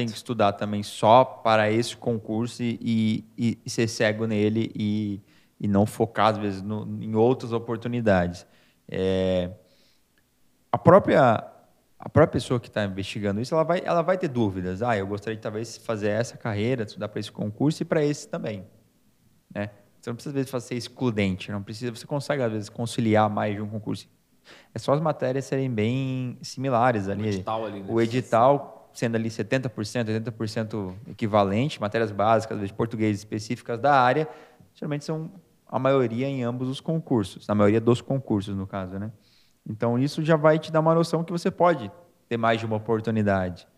tem que estudar também só para esse concurso e, e, e ser cego nele e, e não focar, às vezes, no, em outras oportunidades. É, a própria a própria pessoa que está investigando isso, ela vai, ela vai ter dúvidas. Ah, eu gostaria de talvez fazer essa carreira, estudar para esse concurso e para esse também. Né? Você não precisa, às vezes, ser excludente, não precisa, você consegue, às vezes, conciliar mais de um concurso. É só as matérias serem bem similares ali. O edital, ali, né? o edital sendo ali 70%, 80% equivalente, matérias básicas, às vezes português específicas da área, geralmente são a maioria em ambos os concursos, na maioria dos concursos, no caso, né? Então, isso já vai te dar uma noção que você pode ter mais de uma oportunidade.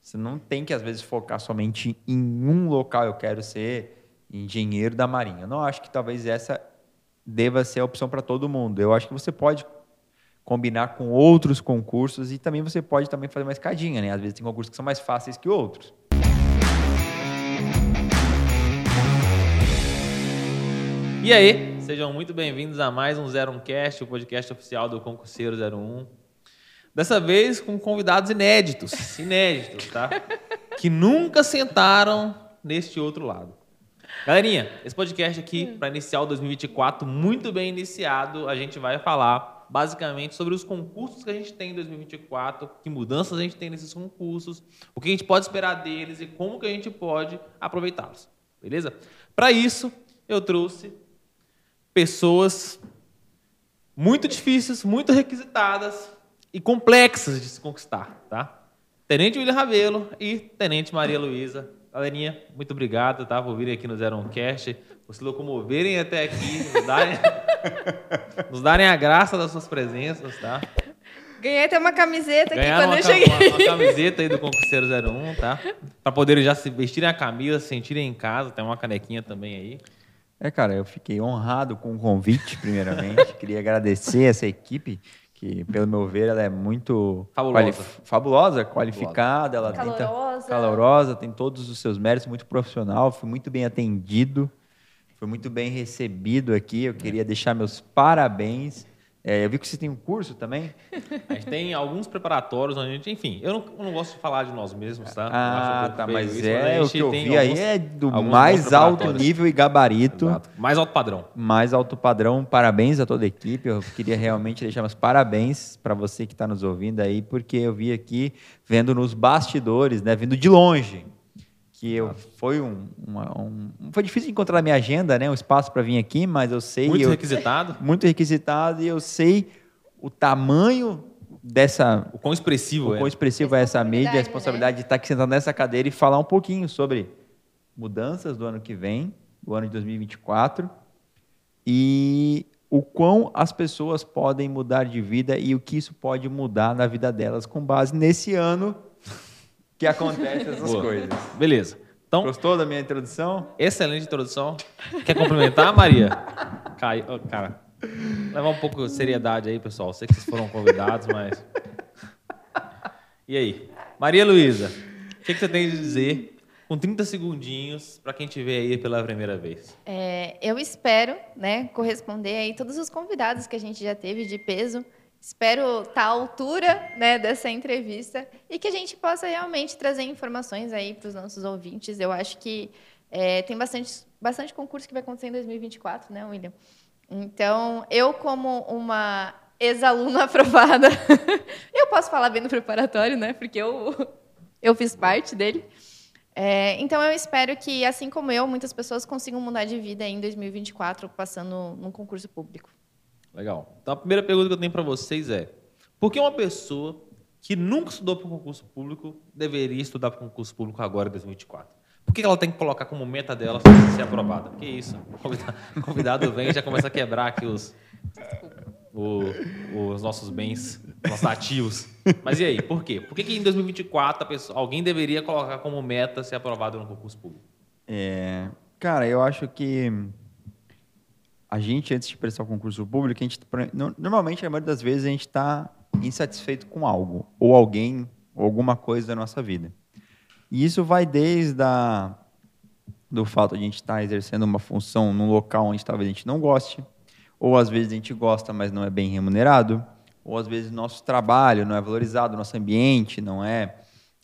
Você não tem que, às vezes, focar somente em um local. Eu quero ser engenheiro da Marinha. Eu não acho que talvez essa deva ser a opção para todo mundo. Eu acho que você pode combinar com outros concursos e também você pode também fazer uma escadinha, né? Às vezes tem concursos que são mais fáceis que outros. E aí, sejam muito bem-vindos a mais um 01 Cast, o podcast oficial do Concurseiro 01. Dessa vez com convidados inéditos, inéditos, tá? Que nunca sentaram neste outro lado. Galerinha, esse podcast aqui, para iniciar o 2024, muito bem iniciado, a gente vai falar basicamente sobre os concursos que a gente tem em 2024, que mudanças a gente tem nesses concursos, o que a gente pode esperar deles e como que a gente pode aproveitá-los. Beleza? Para isso, eu trouxe pessoas muito difíceis, muito requisitadas e complexas de se conquistar, tá? Tenente William Ravelo e Tenente Maria Luísa. Galerinha, muito obrigado, tá? Por virem aqui no Zero Cast, por se locomoverem até aqui, nos darem, nos darem a graça das suas presenças, tá? Ganhei até uma camiseta Ganharam aqui quando eu cheguei. Uma, uma camiseta aí do Concurseiro 01, tá? Para poderem já se vestirem a camisa, se sentirem em casa, tem uma canequinha também aí. É, cara, eu fiquei honrado com o convite, primeiramente. Queria agradecer essa equipe, que, pelo meu ver, ela é muito fabulosa, quali fabulosa qualificada, ela calorosa. Tenta, calorosa, tem todos os seus méritos, muito profissional, fui muito bem atendido, fui muito bem recebido aqui. Eu queria deixar meus parabéns é, eu vi que você tem um curso também. A gente tem alguns preparatórios, onde a gente, enfim, eu não, eu não gosto de falar de nós mesmos, tá? Ah, tá, mas isso, é o que eu vi alguns, aí é do mais alto nível e gabarito. Exato. Mais alto padrão. Mais alto padrão. Parabéns a toda a equipe. Eu queria realmente deixar meus parabéns para você que está nos ouvindo aí, porque eu vi aqui vendo nos bastidores, né, vindo de longe que eu, foi um, uma, um, foi difícil encontrar na minha agenda, né, um espaço para vir aqui, mas eu sei muito eu, requisitado, muito requisitado e eu sei o tamanho dessa, o quão expressivo o é, quão expressivo é essa mídia, a responsabilidade né? de estar aqui sentado nessa cadeira e falar um pouquinho sobre mudanças do ano que vem, do ano de 2024 e o quão as pessoas podem mudar de vida e o que isso pode mudar na vida delas com base nesse ano que acontece essas Boa. coisas. Beleza. Então, Gostou da minha introdução? Excelente introdução. Quer complementar, Maria? Cai, oh, cara, levar um pouco de seriedade aí, pessoal. Sei que vocês foram convidados, mas. E aí? Maria Luísa, o que, que, você tem de dizer com 30 segundinhos para quem te vê aí pela primeira vez? É, eu espero né, corresponder aí todos os convidados que a gente já teve de peso Espero estar à altura né, dessa entrevista e que a gente possa realmente trazer informações aí para os nossos ouvintes. Eu acho que é, tem bastante, bastante concurso que vai acontecer em 2024, né, William? Então, eu, como uma ex-aluna aprovada, eu posso falar bem no preparatório, né? Porque eu, eu fiz parte dele. É, então, eu espero que, assim como eu, muitas pessoas consigam mudar de vida em 2024 passando num concurso público. Legal. Então a primeira pergunta que eu tenho para vocês é: por que uma pessoa que nunca estudou para um concurso público deveria estudar para um concurso público agora em 2024? Por que ela tem que colocar como meta dela ser aprovada? Que isso? O convidado, vem e já começa a quebrar aqui os, o, os nossos bens, nossos ativos. Mas e aí, por quê? Por que, que em 2024 pessoa, alguém deveria colocar como meta ser aprovado no concurso público? É, cara, eu acho que a gente, antes de prestar o concurso público, a gente, normalmente, a maioria das vezes, a gente está insatisfeito com algo, ou alguém, ou alguma coisa da nossa vida. E isso vai desde a, do fato de a gente estar tá exercendo uma função num local onde talvez a gente não goste, ou às vezes a gente gosta, mas não é bem remunerado, ou às vezes nosso trabalho não é valorizado, nosso ambiente não é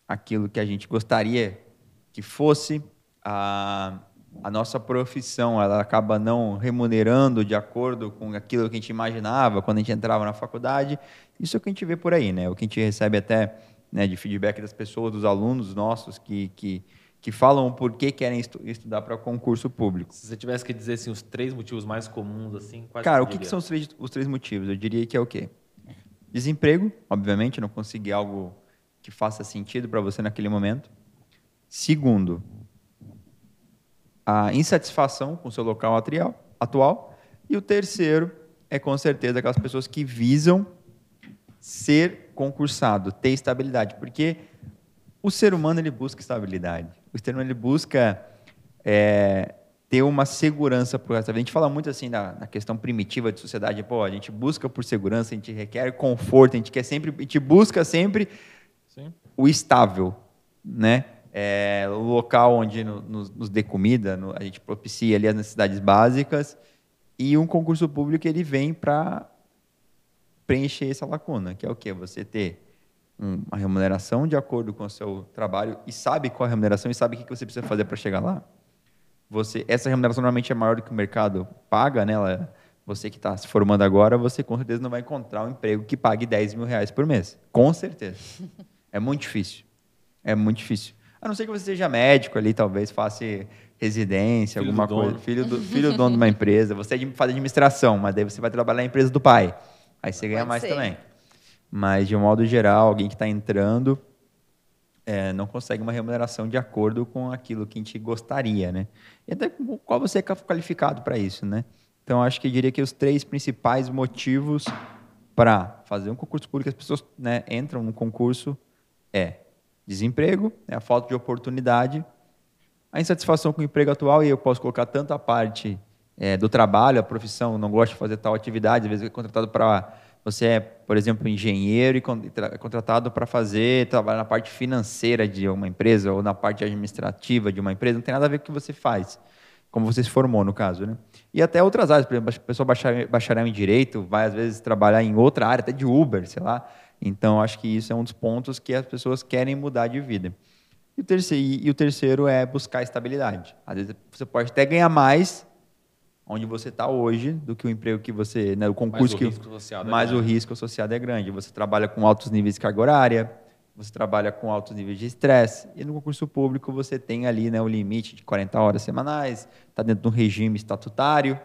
aquilo que a gente gostaria que fosse. A, a nossa profissão ela acaba não remunerando de acordo com aquilo que a gente imaginava quando a gente entrava na faculdade. Isso é o que a gente vê por aí, né? O que a gente recebe até né, de feedback das pessoas, dos alunos nossos que, que, que falam por que querem estu estudar para concurso público. Se você tivesse que dizer assim, os três motivos mais comuns, assim, quais Cara, o que, que, são os três, os três motivos? Eu diria que é o quê? Desemprego, obviamente, não conseguir algo que faça sentido para você naquele momento. Segundo, a insatisfação com o seu local atual. E o terceiro é, com certeza, aquelas pessoas que visam ser concursado, ter estabilidade. Porque o ser humano ele busca estabilidade. O ser humano ele busca é, ter uma segurança para o resto da vida. A gente fala muito assim na, na, questão primitiva de sociedade. Pô, a gente busca por segurança, a gente requer conforto, a gente quer sempre, a gente busca sempre Sim. o estável, né? É, o local onde no, nos, nos dê comida, no, a gente propicia ali as necessidades básicas, e um concurso público ele vem para preencher essa lacuna, que é o quê? Você ter uma remuneração de acordo com o seu trabalho e sabe qual é a remuneração e sabe o que você precisa fazer para chegar lá. Você, essa remuneração normalmente é maior do que o mercado paga, né? Ela, você que está se formando agora, você com certeza não vai encontrar um emprego que pague 10 mil reais por mês. Com certeza. É muito difícil. É muito difícil. A não ser que você seja médico ali, talvez faça residência, filho alguma coisa. Filho do, filho do dono de uma empresa. Você é faz administração, mas daí você vai trabalhar na empresa do pai. Aí você ganha Pode mais ser. também. Mas, de um modo geral, alguém que está entrando é, não consegue uma remuneração de acordo com aquilo que a gente gostaria, né? E até qual você é qualificado para isso, né? Então, acho que eu diria que os três principais motivos para fazer um concurso público, as pessoas né, entram no concurso, é desemprego, né, a falta de oportunidade, a insatisfação com o emprego atual, e eu posso colocar tanto a parte é, do trabalho, a profissão, não gosto de fazer tal atividade, às vezes é contratado para. Você é, por exemplo, engenheiro e é contratado para fazer, trabalhar na parte financeira de uma empresa ou na parte administrativa de uma empresa, não tem nada a ver com o que você faz, como você se formou, no caso. Né? E até outras áreas, por exemplo, a pessoa bacharel em direito vai, às vezes, trabalhar em outra área, até de Uber, sei lá. Então, acho que isso é um dos pontos que as pessoas querem mudar de vida. E o terceiro, e o terceiro é buscar estabilidade. Às vezes você pode até ganhar mais onde você está hoje do que o emprego que você, né, o concurso mais o que associado é mais é o risco associado é grande. Você trabalha com altos níveis de carga horária, você trabalha com altos níveis de estresse e no concurso público você tem ali né, o limite de 40 horas semanais, está dentro de um regime estatutário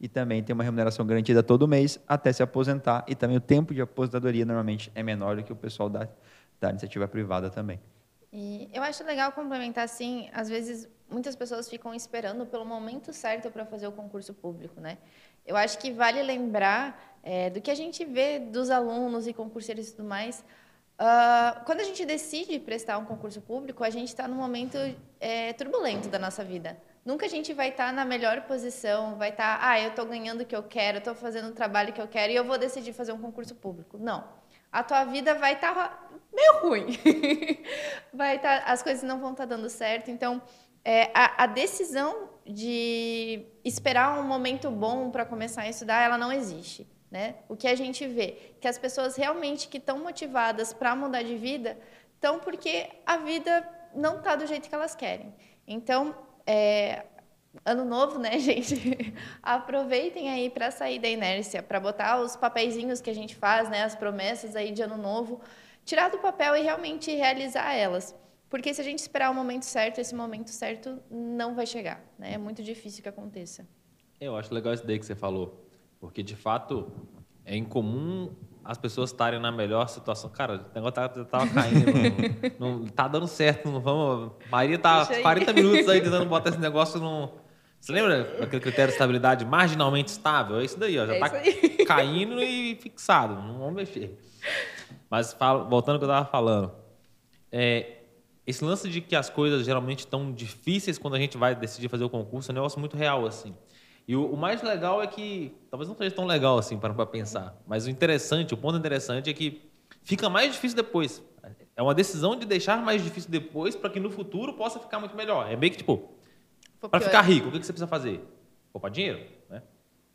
e também tem uma remuneração garantida todo mês até se aposentar. E também o tempo de aposentadoria normalmente é menor do que o pessoal da, da iniciativa privada também. E eu acho legal complementar assim, às vezes muitas pessoas ficam esperando pelo momento certo para fazer o concurso público, né? Eu acho que vale lembrar é, do que a gente vê dos alunos e concurseiros e tudo mais. Uh, quando a gente decide prestar um concurso público, a gente está num momento é, turbulento da nossa vida. Nunca a gente vai estar tá na melhor posição, vai estar, tá, ah, eu estou ganhando o que eu quero, estou fazendo o trabalho que eu quero e eu vou decidir fazer um concurso público. Não. A tua vida vai estar tá meio ruim. vai estar, tá, as coisas não vão estar tá dando certo. Então, é, a, a, decisão de esperar um momento bom para começar a estudar, ela não existe. Né? O que a gente vê, que as pessoas realmente que estão motivadas para mudar de vida, estão porque a vida não está do jeito que elas querem. Então, é, ano novo, né, gente? Aproveitem aí para sair da inércia, para botar os papeizinhos que a gente faz, né, as promessas aí de ano novo, tirar do papel e realmente realizar elas. Porque se a gente esperar o momento certo, esse momento certo não vai chegar, né? É muito difícil que aconteça. Eu acho legal isso daí que você falou, porque de fato é incomum as pessoas estarem na melhor situação. Cara, o negócio tava, tá, tava caindo. não, não, tá dando certo. Não vamos. Maria tá 40 minutos aí tentando botar esse negócio no. Você lembra daquele critério de estabilidade marginalmente estável? É isso daí, ó. Já é tá caindo e fixado. Não vamos mexer. Mas voltando ao que eu tava falando. É, esse lance de que as coisas geralmente estão difíceis quando a gente vai decidir fazer o concurso é um negócio muito real, assim. E o, o, mais legal é que, talvez não seja tão legal assim para pensar, mas o interessante, o ponto interessante é que fica mais difícil depois. É uma decisão de deixar mais difícil depois para que no futuro possa ficar muito melhor. É meio que tipo, para ficar rico, o que você precisa fazer? Poupar dinheiro, né?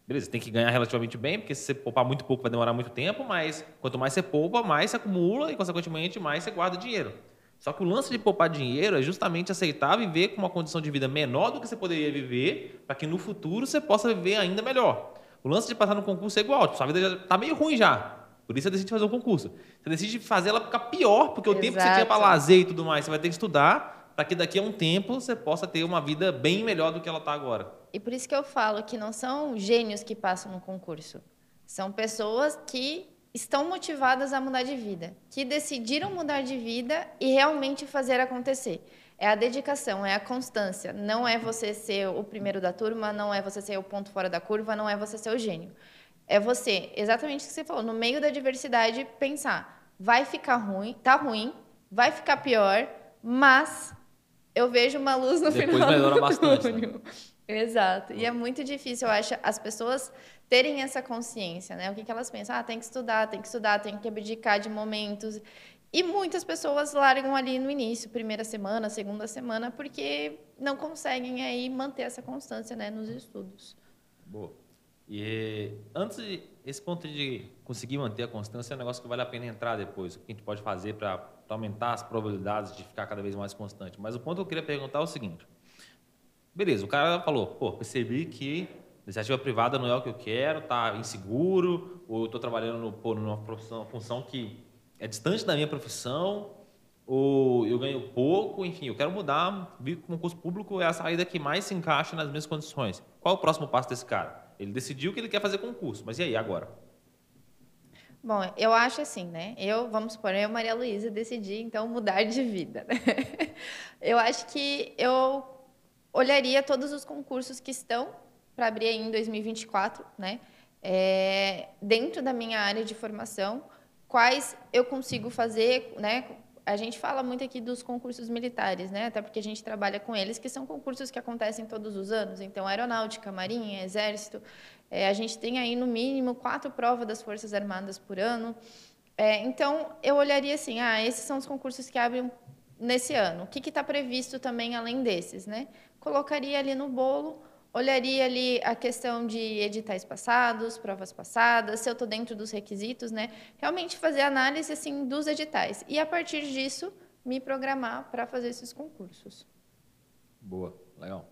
Beleza, tem que ganhar relativamente bem, porque se você poupar muito pouco vai demorar muito tempo, mas quanto mais você poupa, mais você acumula e, consequentemente, mais você guarda dinheiro. Só que o lance de poupar dinheiro é justamente aceitar viver com uma condição de vida menor do que você poderia viver, para que no futuro você possa viver ainda melhor. O lance de passar no concurso é igual, tipo, sua vida já está meio ruim já. Por isso você decide fazer o concurso. Você decide fazer ela ficar pior, porque o tempo que você tinha para lazer e tudo mais, você vai ter que estudar para que daqui a um tempo você possa ter uma vida bem melhor do que ela está agora. E por isso que eu falo que não são gênios que passam no concurso. São pessoas que estão motivadas a mudar de vida, que decidiram mudar de vida e realmente fazer acontecer. É a dedicação, é a constância. Não é você ser o primeiro da turma, não é você ser o ponto fora da curva, não é você ser o gênio. É você, exatamente o que você falou, no meio da diversidade, pensar: vai ficar ruim, tá ruim, vai ficar pior, mas eu vejo uma luz no Depois final do bastante, né? Exato. E é muito difícil, eu acho, as pessoas terem essa consciência, né? O que, que elas pensam? Ah, tem que estudar, tem que estudar, tem que abdicar de momentos. E muitas pessoas largam ali no início, primeira semana, segunda semana, porque não conseguem aí manter essa constância, né, nos estudos. Boa. E antes de esse ponto de conseguir manter a constância é um negócio que vale a pena entrar depois. O que a gente pode fazer para aumentar as probabilidades de ficar cada vez mais constante. Mas o ponto que eu queria perguntar é o seguinte: beleza, o cara falou, pô, percebi que iniciativa privada não é o que eu quero, tá inseguro, ou eu estou trabalhando no, pô, numa profissão, função que é distante da minha profissão, ou eu ganho pouco, enfim, eu quero mudar, vi que o concurso público é a saída que mais se encaixa nas minhas condições. Qual é o próximo passo desse cara? Ele decidiu que ele quer fazer concurso, mas e aí agora? Bom, eu acho assim, né? Eu, vamos supor, eu, Maria Luísa, decidi então mudar de vida. Né? Eu acho que eu olharia todos os concursos que estão para abrir em 2024, né? É, dentro da minha área de formação, quais eu consigo fazer, né? A gente fala muito aqui dos concursos militares, né? Até porque a gente trabalha com eles, que são concursos que acontecem todos os anos. Então, aeronáutica, marinha, exército. É, a gente tem aí, no mínimo, quatro provas das Forças Armadas por ano. É, então, eu olharia assim, ah, esses são os concursos que abrem nesse ano. O que está previsto também além desses, né? Colocaria ali no bolo olharia ali a questão de editais passados, provas passadas, se eu estou dentro dos requisitos, né? Realmente fazer análise assim dos editais e a partir disso me programar para fazer esses concursos. Boa, legal.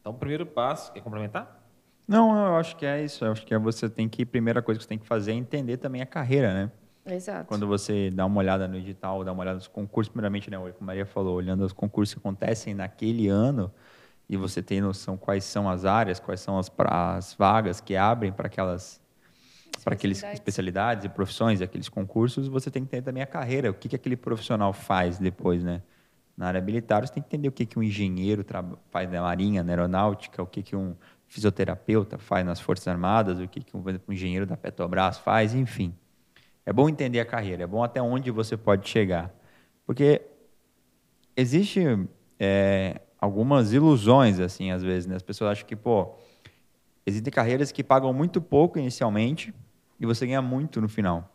Então, o primeiro passo, quer complementar? Não, eu acho que é isso. Eu acho que é você tem que, primeira coisa que você tem que fazer é entender também a carreira, né? Exato. Quando você dá uma olhada no edital, dá uma olhada nos concursos, primeiramente, né, como a Maria falou, olhando os concursos que acontecem naquele ano, e você tem noção quais são as áreas, quais são as, as vagas que abrem para aquelas para aquelas especialidades e profissões, aqueles concursos, você tem que entender também a carreira, o que, que aquele profissional faz depois, né? Na área militar, você tem que entender o que, que um engenheiro faz na marinha, na aeronáutica, o que, que um fisioterapeuta faz nas Forças Armadas, o que, que um, um engenheiro da Petrobras faz, enfim. É bom entender a carreira, é bom até onde você pode chegar. Porque existe é, algumas ilusões, assim, às vezes, né? As pessoas acham que, pô, existem carreiras que pagam muito pouco inicialmente e você ganha muito no final.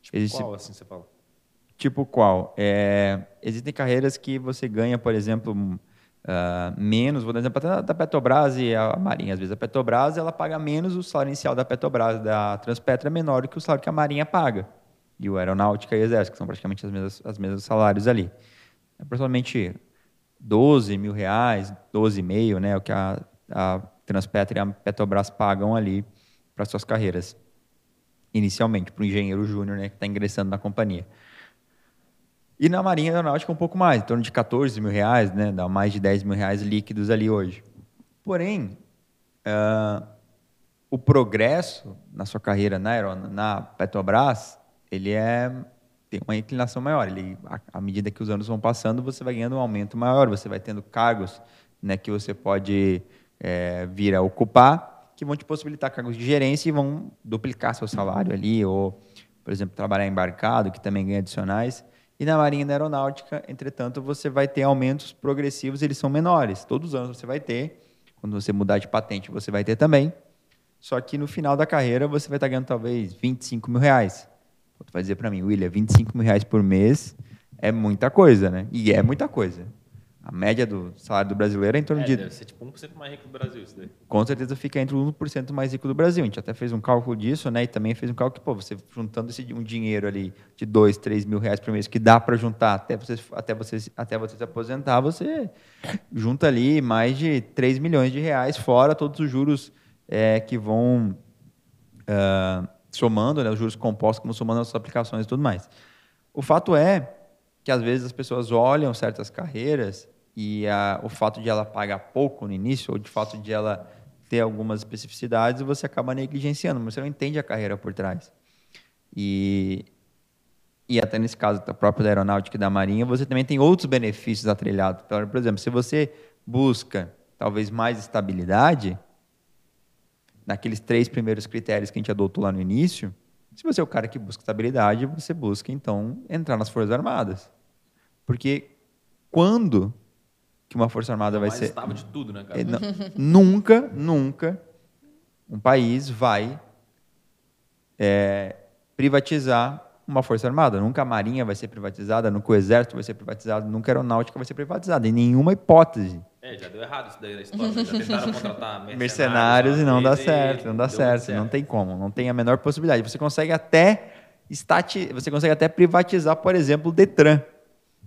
Tipo Existe... qual, assim, você fala? Tipo qual? É, existem carreiras que você ganha, por exemplo, uh, menos, vou dar exemplo até da Petrobras e a Marinha. Às vezes a Petrobras ela paga menos o salário inicial da Petrobras, da Transpetra é menor do que o salário que a Marinha paga. E o Aeronáutica e o Exército, que são praticamente as mesmas, as mesmas salários ali. É aproximadamente 12 mil reais, 12,5, né? O que a, a Transpetra e a Petrobras pagam ali para suas carreiras. Inicialmente, para o engenheiro júnior, né? Que está ingressando na companhia. E na Marinha Aeronáutica um pouco mais, em torno de 14 mil reais, né? Dá mais de 10 mil reais líquidos ali hoje. Porém, uh, o progresso na sua carreira na, na Petrobras, ele é tem uma inclinação maior. Ele, à medida que os anos vão passando, você vai ganhando um aumento maior, você vai tendo cargos né, que você pode é, vir a ocupar, que vão te possibilitar cargos de gerência e vão duplicar seu salário ali, ou, por exemplo, trabalhar embarcado, que também ganha adicionais. E na Marinha e na Aeronáutica, entretanto, você vai ter aumentos progressivos, eles são menores. Todos os anos você vai ter. Quando você mudar de patente, você vai ter também. Só que no final da carreira, você vai estar ganhando talvez 25 mil reais. Tu vai dizer para mim, William, 25 mil reais por mês é muita coisa, né? E é muita coisa. A média do salário do brasileiro é em torno É, de deve ser tipo 1% mais rico do Brasil isso daí. com certeza fica entre o 1% mais rico do Brasil. A gente até fez um cálculo disso, né? E também fez um cálculo que, pô, você juntando esse, um dinheiro ali de 2, 3 mil reais por mês, que dá para juntar até você, até, você, até você se aposentar, você junta ali mais de 3 milhões de reais, fora todos os juros é, que vão ah, somando, né? Os juros compostos vão somando as aplicações e tudo mais. O fato é que, às vezes, as pessoas olham certas carreiras e a- o fato de ela pagar pouco no início, ou de fato de ela ter algumas especificidades, você acaba negligenciando, mas você não entende a carreira por trás. E, e até nesse caso da própria da aeronáutica e da marinha, você também tem outros benefícios atrelhados. Por por exemplo, se você busca talvez mais estabilidade, naqueles três primeiros critérios que a gente adotou lá no início, se você é o cara que busca estabilidade, você busca então entrar nas Forças Armadas. Porque quando que uma Força Armada É vai ser estável de tudo, né, cara? é, não- nunca, nunca um país vai é, privatizar uma força armada. Nunca a marinha vai ser privatizada, nunca o exército vai ser privatizado, nunca a aeronáutica vai ser privatizada, em nenhuma hipótese. É, já deu errado isso daí na história. Já tentaram contratar mercenários, Mercenários e não dá certo, não dá muito certo, não tem como, não tem a menor possibilidade. Você consegue até estati, você consegue até privatizar, por exemplo, o Detran.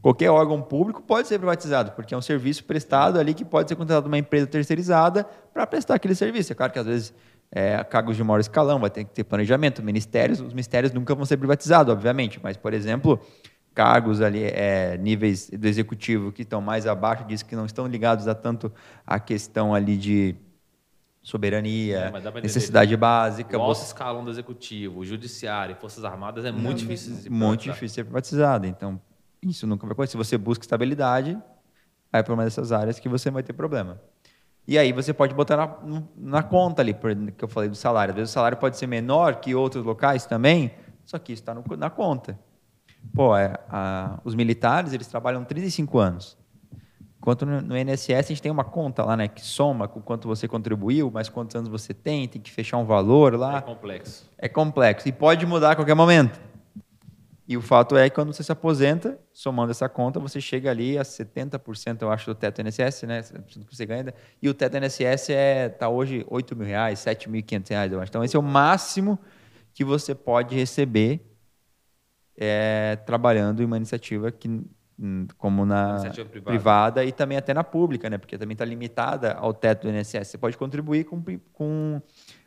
Qualquer órgão público pode ser privatizado, porque é um serviço prestado ali que pode ser contratado uma empresa terceirizada para prestar aquele serviço. É claro que às vezes é, cargos de maior escalão vai ter que ter planejamento. Ministérios, os ministérios nunca vão ser privatizados, obviamente, mas, por exemplo, cargos ali, é, níveis do executivo que estão mais abaixo disso, que não estão ligados a tanto a questão ali de soberania, É, necessidade básica. O alto você- escalão do executivo, o judiciário, Forças Armadas é muito difícil de se muito difícil ser privatizado. Então, isso nunca vai acontecer. Se você busca estabilidade, vai para uma dessas áreas que você vai ter problema. E aí você pode botar na, na conta ali, por, que eu falei do salário. Às vezes o salário pode ser menor que outros locais também, só que isso está na conta. Pô, é, a- os militares, eles trabalham 35 anos. Enquanto no, no INSS a gente tem uma conta lá, né, que soma com quanto você contribuiu, mais quantos anos você tem, tem que fechar um valor lá É complexo. é complexo e pode mudar a qualquer momento. E o fato é que quando você se aposenta, somando essa conta, você chega ali a 70%, eu acho, do teto INSS, né? 70% que você ganha. E o teto INSS é, tá hoje 8 mil reais, 7.500 reais, eu acho. Então, esse é o máximo que você pode receber é, trabalhando em uma iniciativa que, hum, como na Iniciativa privada. privada e também até na pública, né? Porque também está limitada ao teto do INSS. Você pode contribuir com, com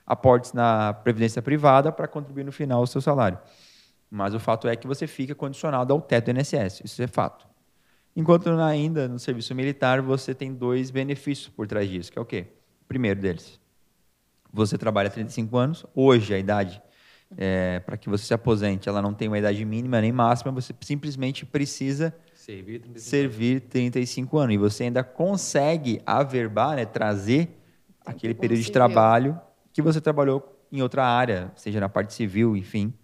aportes na previdência privada para contribuir no final ao seu salário. Mas o fato é que você fica condicionado ao teto do INSS. Isso é fato. Enquanto ainda no serviço militar, você tem dois benefícios por trás disso, que é o quê? O primeiro deles, você trabalha 35 anos, hoje a idade para que você se aposente, ela não tem uma idade mínima nem máxima, você simplesmente precisa Servir 35 servir 35 anos. E você ainda consegue averbar, né, trazer aquele período de civil. trabalho que você trabalhou em outra área, seja na parte civil, enfim.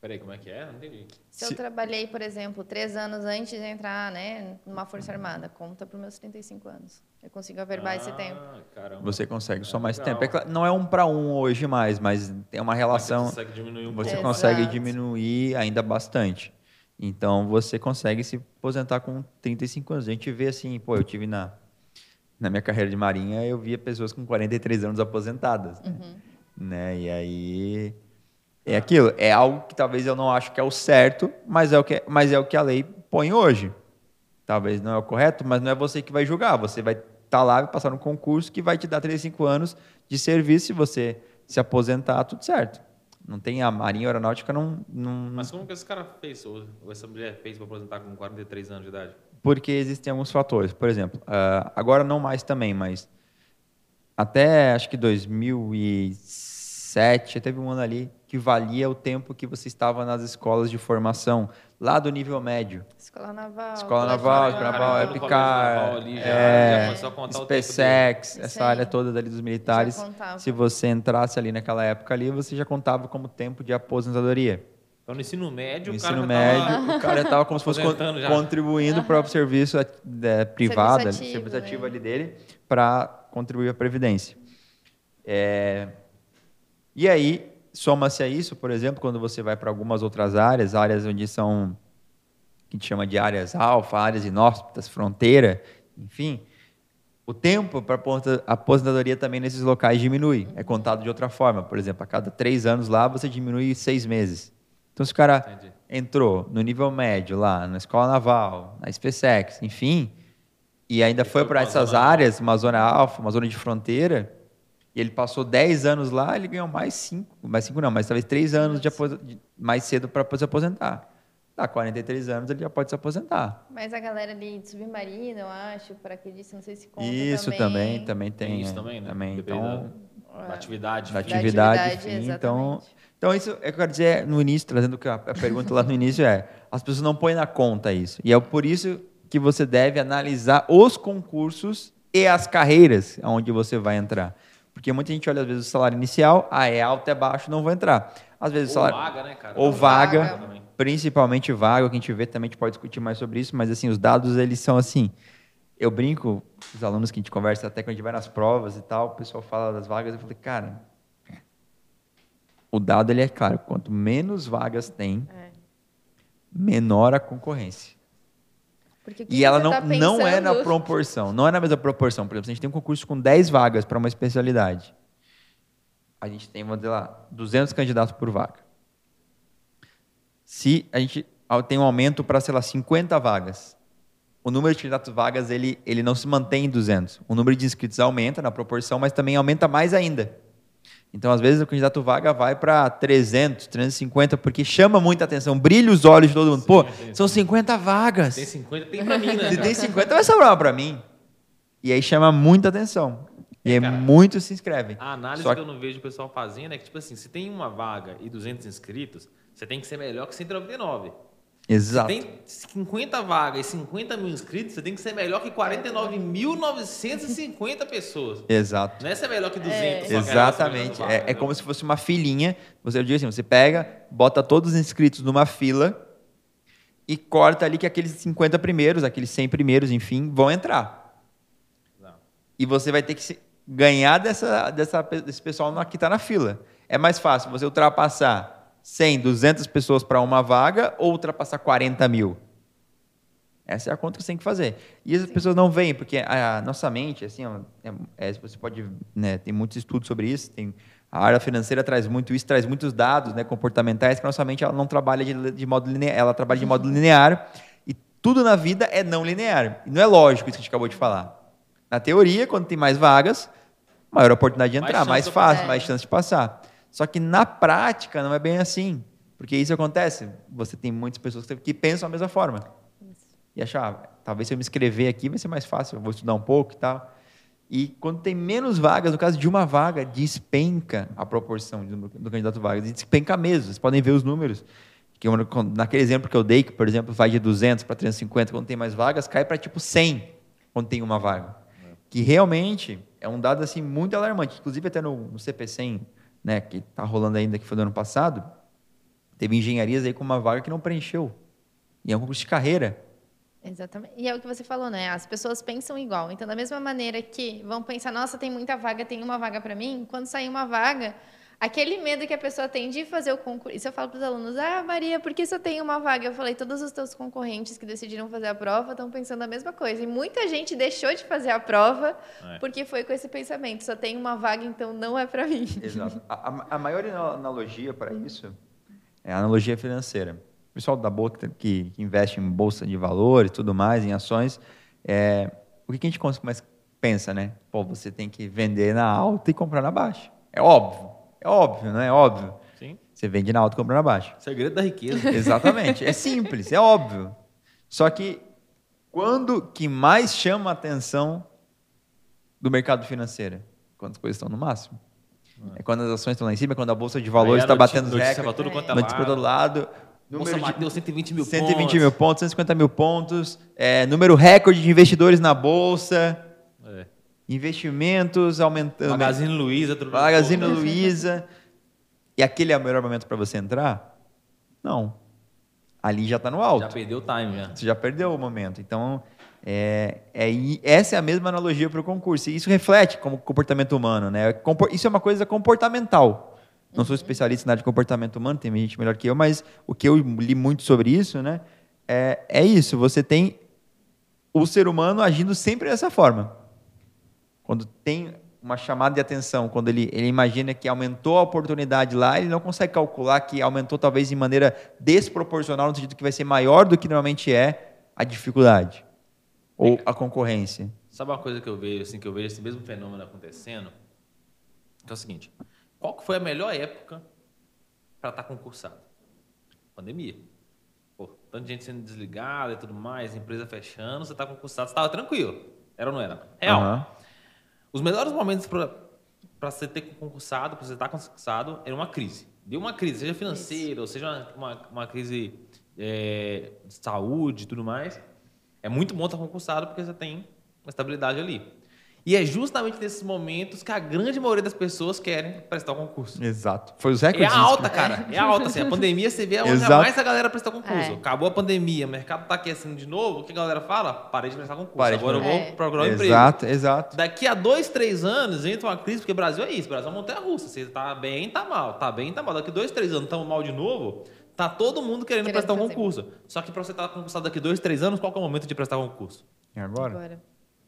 Peraí, como é que é? Não entendi. Se, Se- eu trabalhei, por exemplo, três anos antes de entrar né, numa Força Armada, conta para os meus 35 anos. Eu consigo averbar esse tempo. Ah, Caramba. Você consegue só mais legal. tempo. É claro, não é um para um hoje mais, mas tem uma Mas relação. Você consegue diminuir um Você pouco. Exato. consegue diminuir ainda bastante. Então você consegue se aposentar com 35 anos. A gente vê assim, pô, eu tive na, na minha carreira de marinha, eu via pessoas com 43 anos aposentadas. Né? Né? E aí é aquilo, é algo que talvez eu não acho que é o certo, mas é o que, mas é o que a lei põe hoje. Talvez não é o correto, mas não é você que vai julgar. Você vai estar lá e passar um concurso que vai te dar 35 anos de serviço. Se você se aposentar, tudo certo. Não tem a Marinha Aeronáutica, não. não Mas como que esse cara fez, ou ou essa mulher fez para aposentar com 43 anos de idade? porque existem alguns fatores. Por exemplo, ah, agora não mais também, mas até acho que 2007, teve um ano ali que valia o tempo que você estava nas escolas de formação, lá do nível médio. Escola Naval. Escola Naval, Escola Naval, Epicar, ali, é, tempo dele. SpaceX, essa aí. área toda dali dos militares. Se você entrasse ali naquela época ali, você já contava como tempo de aposentadoria. Então, no ensino médio, No o cara ensino já tava- médio, o cara estava como se fosse já. contribuindo para o serviço é, privado, ali, ativo, serviço ativo né? ali dele, para contribuir a Previdência. É, E aí, soma-se a isso, por exemplo, quando você vai para algumas outras áreas, áreas onde são, que a gente chama de áreas alfa, áreas inóspitas, fronteira, enfim, o tempo para aposentadoria também nesses locais diminui. É contado de outra forma. Por exemplo, a cada três anos lá, você diminui seis meses. Então, se o cara Entendi. entrou no nível médio lá, na escola naval, na SpaceX, enfim, e ainda e foi para essas áreas, uma zona alfa, uma zona de fronteira, e ele passou 10 anos lá, ele ganhou mais 5, mais 5 não, mas talvez 3 anos de, mais cedo para se aposentar. Dá 43 anos, ele já pode se aposentar. Mas a galera ali de submarino, eu acho, para que disse, não sei se conta Isso também, também, também tem. tem. Isso também, né? Também, então, da, atividade. Da atividade, da atividade fim, então... Então, isso é que eu quero dizer no início, trazendo a pergunta lá no início, é: as pessoas não põem na conta isso. E é por isso que você deve analisar os concursos e as carreiras onde você vai entrar. Porque muita gente olha, às vezes, o salário inicial, ah, é alto, é baixo, não vou entrar. Às vezes ou o salário. Vaga, né, cara? Ou vaga, vaga principalmente vaga, que a gente vê também, a gente pode discutir mais sobre isso, mas assim, os dados, eles são assim. Eu brinco, os alunos que a gente conversa até quando a gente vai nas provas e tal, o pessoal fala das vagas, eu falei, cara, o dado ele é claro, quanto menos vagas tem, é. menor a concorrência. E ela não, tá não é na proporção, não é na mesma proporção. Por exemplo, se a gente tem um concurso com 10 vagas para uma especialidade, a gente tem, vamos dizer lá, 200 candidatos por vaga. Se a gente tem um aumento para, sei lá, 50 vagas, o número de candidatos vagas ele, ele não se mantém em 200. O número de inscritos aumenta na proporção, mas também aumenta mais ainda. Então, às vezes, o candidato vaga vai para 300, 350, porque chama muita atenção, brilha os olhos de todo mundo. Sim, Pô, são 50 vagas. Tem 50, tem para mim, né? Se tem 50, vai sobrar para mim. E aí chama muita atenção. E é, cara, muitos se inscrevem. A análise Só... que eu não vejo o pessoal fazendo é que, tipo assim, se tem uma vaga e 200 inscritos, você tem que ser melhor que 199. Exato. Se tem 50 vagas e 50 mil inscritos, você tem que ser melhor que 49.950 pessoas. Exato. Não é ser melhor que 200. É. Exatamente. Vaga, é, é como se fosse uma filinha. Você diz assim, você pega, bota todos os inscritos numa fila e corta ali que aqueles 50 primeiros, aqueles 100 primeiros, enfim, vão entrar. Não. E você vai ter que ganhar dessa, dessa, desse pessoal que está na fila. É mais fácil você ultrapassar 100, 200 pessoas para uma vaga ou ultrapassar 40 mil? Essa é a conta que você tem que fazer. E as Sim. pessoas não veem, porque a nossa mente, assim, é, é, você pode, né, tem muitos estudos sobre isso, tem, a área financeira traz muito isso, traz muitos dados né, comportamentais, que a nossa mente ela não trabalha de, de modo linear, ela trabalha de modo linear, e tudo na vida é não linear. E não é lógico isso que a gente acabou de falar. Na teoria, quando tem mais vagas, maior oportunidade de entrar, mais, mais fácil, mais chance de passar. Só que na prática não é bem assim. Porque isso acontece. Você tem muitas pessoas que pensam da mesma forma. Isso. E achar, ah, talvez se eu me inscrever aqui vai ser mais fácil, eu vou estudar um pouco e tal. E quando tem menos vagas, no caso de uma vaga, despenca a proporção do, do candidato vaga. Despenca mesmo. Vocês podem ver os números. Que naquele exemplo que eu dei, que, por exemplo, vai de 200 para 350, quando tem mais vagas, cai para tipo 100 quando tem uma vaga. É. Que realmente é um dado assim muito alarmante. Inclusive até no, no CP100, né, que está rolando ainda, que foi do ano passado, teve engenharias aí com uma vaga que não preencheu. E é um concurso de carreira. Exatamente. E é o que você falou, né? As pessoas pensam igual. Então, da mesma maneira que vão pensar, nossa, tem muita vaga, tem uma vaga para mim, quando sair uma vaga, aquele medo que a pessoa tem de fazer o concurso. Isso eu falo para os alunos: ah, Maria, por que só tem uma vaga? Eu falei: todos os teus concorrentes que decidiram fazer a prova estão pensando a mesma coisa. E muita gente deixou de fazer a prova é. porque foi com esse pensamento: só tem uma vaga, então não é para mim. Exato. A, a, maior analogia para isso é a analogia financeira. O pessoal da boa que, que investe em bolsa de valores e tudo mais, em ações, é, o que a gente pensa, né? Pô, você tem que vender na alta e comprar na baixa. É óbvio. É óbvio, não é óbvio? Sim. Você vende na alta e compra na baixa. Segredo da riqueza. Exatamente. É simples, é óbvio. Só que quando que mais chama a atenção do mercado financeiro? Quando as coisas estão no máximo. É quando as ações estão lá em cima, é quando a bolsa de valores está batendo os recordes, tudo quanto é lado. todo lado. Bolsa bateu 120 mil 120 pontos. mil pontos, 150 mil pontos. É, número recorde de investidores na bolsa. Investimentos aumentando. Magazine Luiza, Magazine Luiza. E aquele é o melhor momento para você entrar? Não. Ali já está no alto. Já perdeu o time, já. Você já perdeu o momento. Então, é, é, essa é a mesma analogia para o concurso. E isso reflete como comportamento humano. Né? Isso é uma coisa comportamental. Não sou especialista na área de comportamento humano, tem gente melhor que eu, mas o que eu li muito sobre isso né, é, é isso. Você tem o ser humano agindo sempre dessa forma. Quando tem uma chamada de atenção, quando ele, ele imagina que aumentou a oportunidade lá, ele não consegue calcular que aumentou talvez de maneira desproporcional, no sentido que vai ser maior do que normalmente é a dificuldade ou a concorrência. Sabe uma coisa que eu vejo, assim, que eu vejo esse mesmo fenômeno acontecendo? Que é o seguinte: qual que foi a melhor época para estar tá concursado? Pandemia. Pô, tanta gente sendo desligada e tudo mais, empresa fechando, você está concursado, você estava tranquilo. Era ou não era? Real. Uhum. Os melhores momentos para você ter concursado, para você estar concursado, era uma crise. Deu uma crise, seja financeira, ou seja uma, uma, uma crise é, de saúde e tudo mais. É muito bom estar concursado porque você tem uma estabilidade ali. E é justamente nesses momentos que a grande maioria das pessoas querem prestar o concurso. Exato. Foi o Zé que É alta, cara. É alta. Assim, a pandemia, você vê onde mais a galera prestar concurso. É. Acabou a pandemia, o mercado tá aquecendo de novo. O que a galera fala? Parei de prestar concurso. Parei Agora eu vou é. procurar um exato, emprego. Exato, exato. Daqui a dois, três anos, entra uma crise, porque o Brasil é isso. O Brasil é uma montanha-russa. Você tá bem, tá mal. Tá bem, tá mal. Daqui a dois, três anos, estamos mal de novo. Tá todo mundo querendo, querendo prestar um concurso. Só que para você estar tá concursado daqui a dois, três anos, qual é o momento de prestar concurso? É agora. agora.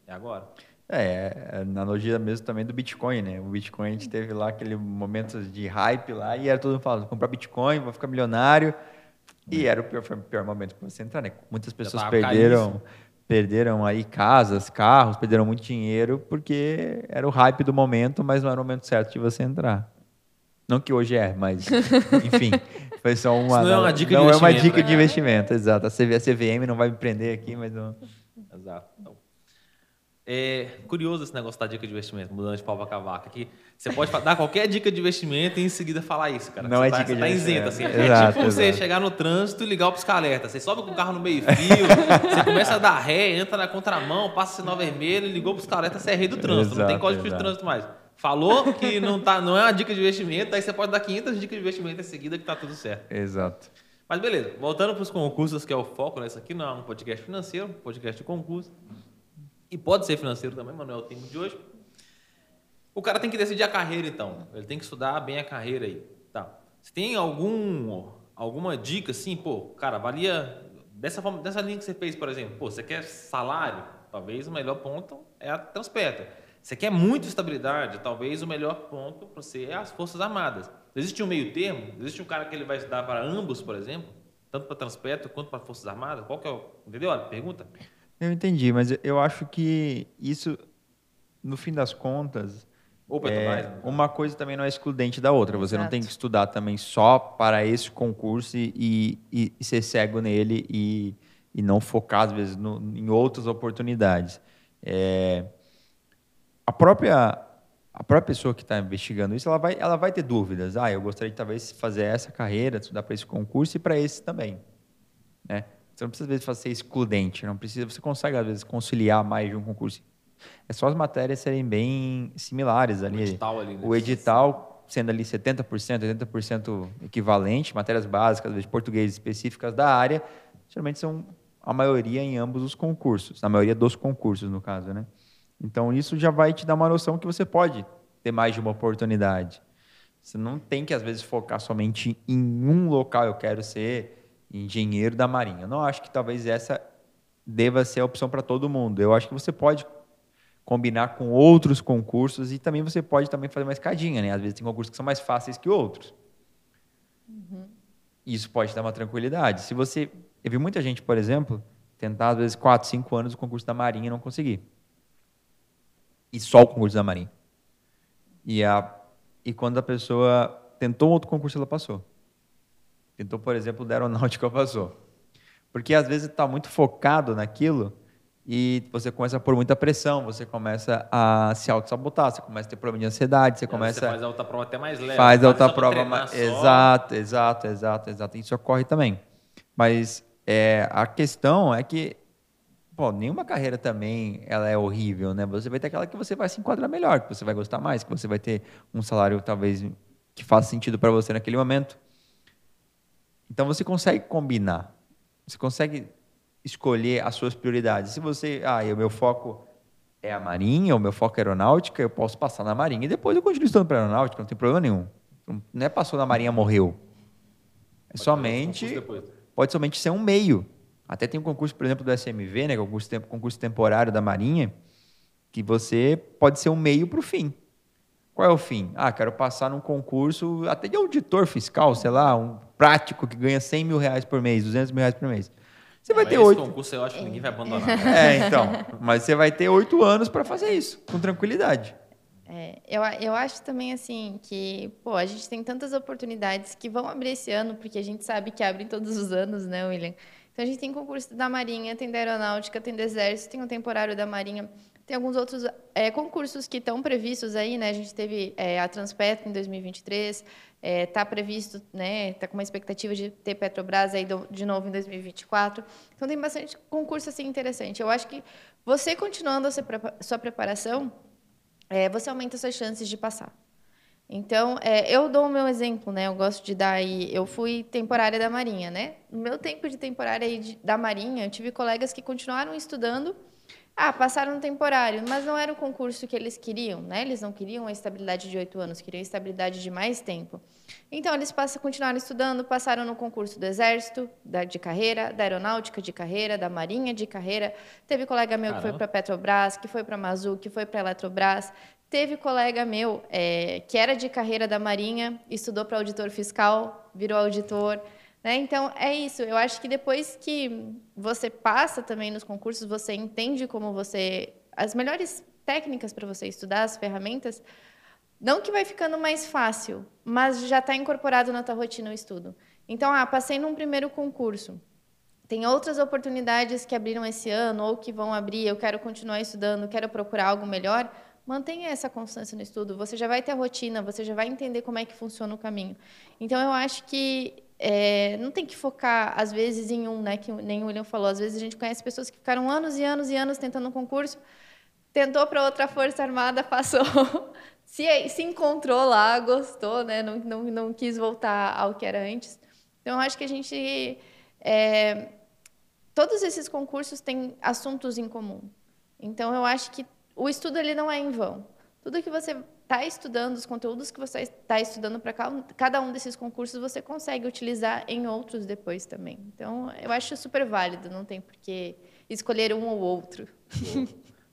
É agora. É, é analogia mesmo também do Bitcoin, né? O Bitcoin a gente teve lá aquele momento de hype lá e era todo mundo falando, comprar Bitcoin, vou ficar milionário. E era o pior, o pior momento para você entrar, né? Muitas pessoas perderam, perderam aí casas, carros, perderam muito dinheiro porque era o hype do momento, mas não era o momento certo de você entrar. Não que hoje é, mas enfim, foi só uma. Isso não é uma dica não de investimento. Não é uma dica né? de investimento, exato. A CVM não vai me prender aqui, mas não. Exato. Então, é curioso esse negócio da dica de investimento, mudando de pau pra cavaca. Que você pode dar qualquer dica de investimento e em seguida falar isso, cara. Não você é tá, dica de tá isento, assim. É, exato, tipo exato. você chegar no trânsito e ligar o pisca-alerta. Você sobe com o carro no meio-fio, você começa a dar ré, entra na contramão, passa sinal vermelho, ligou o pisca-alerta, você é rei do trânsito. Exato, não tem código exato. de trânsito mais. Falou que não, tá, não é uma dica de investimento, aí você pode dar 500 dicas de investimento em seguida que tá tudo certo. Exato. Mas beleza, voltando para os concursos, que é o foco, né? Isso aqui não é um podcast financeiro, podcast de concurso e pode ser financeiro também, mas não é o tema de hoje. O cara tem que decidir a carreira, então. Ele tem que estudar bem a carreira aí. Tá. Você tem algum, alguma dica, assim, pô, cara, valia dessa, forma, dessa linha que você fez, por exemplo, pô, você quer salário? Talvez o melhor ponto é a Transpeta. Você quer muita estabilidade? Talvez o melhor ponto para você é as Forças Armadas. Existe um meio termo? Existe um cara que ele vai estudar para ambos, por exemplo? Tanto para Transpetro quanto para Forças Armadas? Qual que é o... Entendeu? Olha, pergunta. Eu entendi, mas eu acho que isso, no fim das contas, é, mais, né? uma coisa também não é excludente da outra. Você Exato. não tem que estudar também só para esse concurso e, e, e ser cego nele e, e não focar, às vezes, no, em outras oportunidades. É, a própria a própria pessoa que está investigando isso, ela vai, ela vai ter dúvidas. Ah, eu gostaria de talvez fazer essa carreira, estudar para esse concurso e para esse também. Né? Você não precisa, às vezes, ser excludente. Não precisa, você consegue, às vezes, conciliar mais de um concurso. É só as matérias serem bem similares ali. O edital, ali, né? o edital sendo ali 70%, 80% equivalente, matérias básicas, às vezes português específicas da área, geralmente são a maioria em ambos os concursos, na maioria dos concursos, no caso, né? Então, isso já vai te dar uma noção que você pode ter mais de uma oportunidade. Você não tem que, às vezes, focar somente em um local. Eu quero ser engenheiro da Marinha. Eu não acho que talvez essa deva ser a opção para todo mundo. Eu acho que você pode combinar com outros concursos e também você pode também fazer uma escadinha, né? Às vezes tem concursos que são mais fáceis que outros. Uhum. Isso pode dar uma tranquilidade. Se você, eu vi muita gente, por exemplo, tentar às vezes quatro, cinco anos o concurso da Marinha e não conseguir. E só o concurso da Marinha. E a e quando a pessoa tentou outro concurso ela passou. Tentou, por exemplo, da aeronáutica passou. Porque às vezes está muito focado naquilo e você começa a pôr muita pressão, você começa a se auto-sabotar, você começa a ter problema de ansiedade, você começa... Você faz a outra prova até mais leve. Faz a outra prova mais... Exato, exato, exato, exato. Isso ocorre também. Mas é, a questão é que pô, nenhuma carreira também ela é horrível, né? Você vai ter aquela que você vai se enquadrar melhor, que você vai gostar mais, que você vai ter um salário talvez que faça sentido para você naquele momento. Então você consegue combinar, você consegue escolher as suas prioridades. Se você, ah, o meu foco é a marinha, o meu foco é aeronáutica, eu posso passar na marinha e depois eu continuo estudando para aeronáutica, não tem problema nenhum. Não é passou na marinha morreu. É pode somente pode somente ser um meio Até tem um concurso, por exemplo, do SMV, né, que é o concurso, concurso temporário da Marinha, que você pode ser um meio para o fim. Qual é o fim? Ah, quero passar num concurso até de auditor fiscal, sei lá, um prático que ganha 100 mil reais por mês, 200 mil reais por mês. Você vai Mas ter esse oito. concurso eu acho que ninguém vai abandonar. É, então. Mas você vai ter oito anos para fazer isso, com tranquilidade. É, eu, eu acho também assim que, pô, a gente tem tantas oportunidades que vão abrir esse ano, porque a gente sabe que abrem todos os anos, né, William? Então a gente tem concurso da Marinha, tem da Aeronáutica, tem do Exército, tem o temporário da Marinha, tem alguns outros é, concursos que estão previstos aí, né? A gente teve é, a Transpetro em 2023, está previsto, né? Está com uma expectativa de ter Petrobras aí do- de novo em 2024. Então tem bastante concurso assim interessante. Eu acho que você continuando a sua preparação é, você aumenta suas chances de passar. Então, é, eu dou o meu exemplo, né? Eu gosto de dar aí. Eu fui temporária da Marinha, né? No meu tempo de temporária aí de- da Marinha, eu tive colegas que continuaram estudando. Ah, passaram temporário, mas não era o concurso que eles queriam, né? Eles não queriam a estabilidade de oito anos, queriam a estabilidade de mais tempo. Então, eles passam, continuaram estudando, passaram no concurso do Exército, da, de carreira, da Aeronáutica de carreira, da Marinha de carreira. Teve colega meu que foi Caramba. para Petrobras, que foi para Mazu, que foi para Eletrobras. Teve colega meu é, que era de carreira da Marinha, estudou para auditor fiscal, virou auditor. Né? Então, é isso. Eu acho que depois que você passa também nos concursos, você entende como você. as melhores técnicas para você estudar, as ferramentas. Não que vai ficando mais fácil, mas já está incorporado na tua rotina o estudo. Então, ah, passei num primeiro concurso. Tem outras oportunidades que abriram esse ano ou que vão abrir. Eu quero continuar estudando, quero procurar algo melhor. Mantenha essa constância no estudo. Você já vai ter a rotina, você já vai entender como é que funciona o caminho. Então, eu acho que é, não tem que focar, às vezes, em um, né? Que nem o William falou. Às vezes a gente conhece pessoas que ficaram anos e anos e anos tentando um concurso, tentou para outra força armada, passou, se, se encontrou lá, gostou, né? Não, não, não quis voltar ao que era antes. Então, acho que a gente. é, todos esses concursos têm assuntos em comum. Então, eu acho que o estudo ele não é em vão. Tudo que você está estudando, os conteúdos que você está estudando para cada um desses concursos, você consegue utilizar em outros depois também. Então, eu acho super válido, não tem por que escolher um ou outro.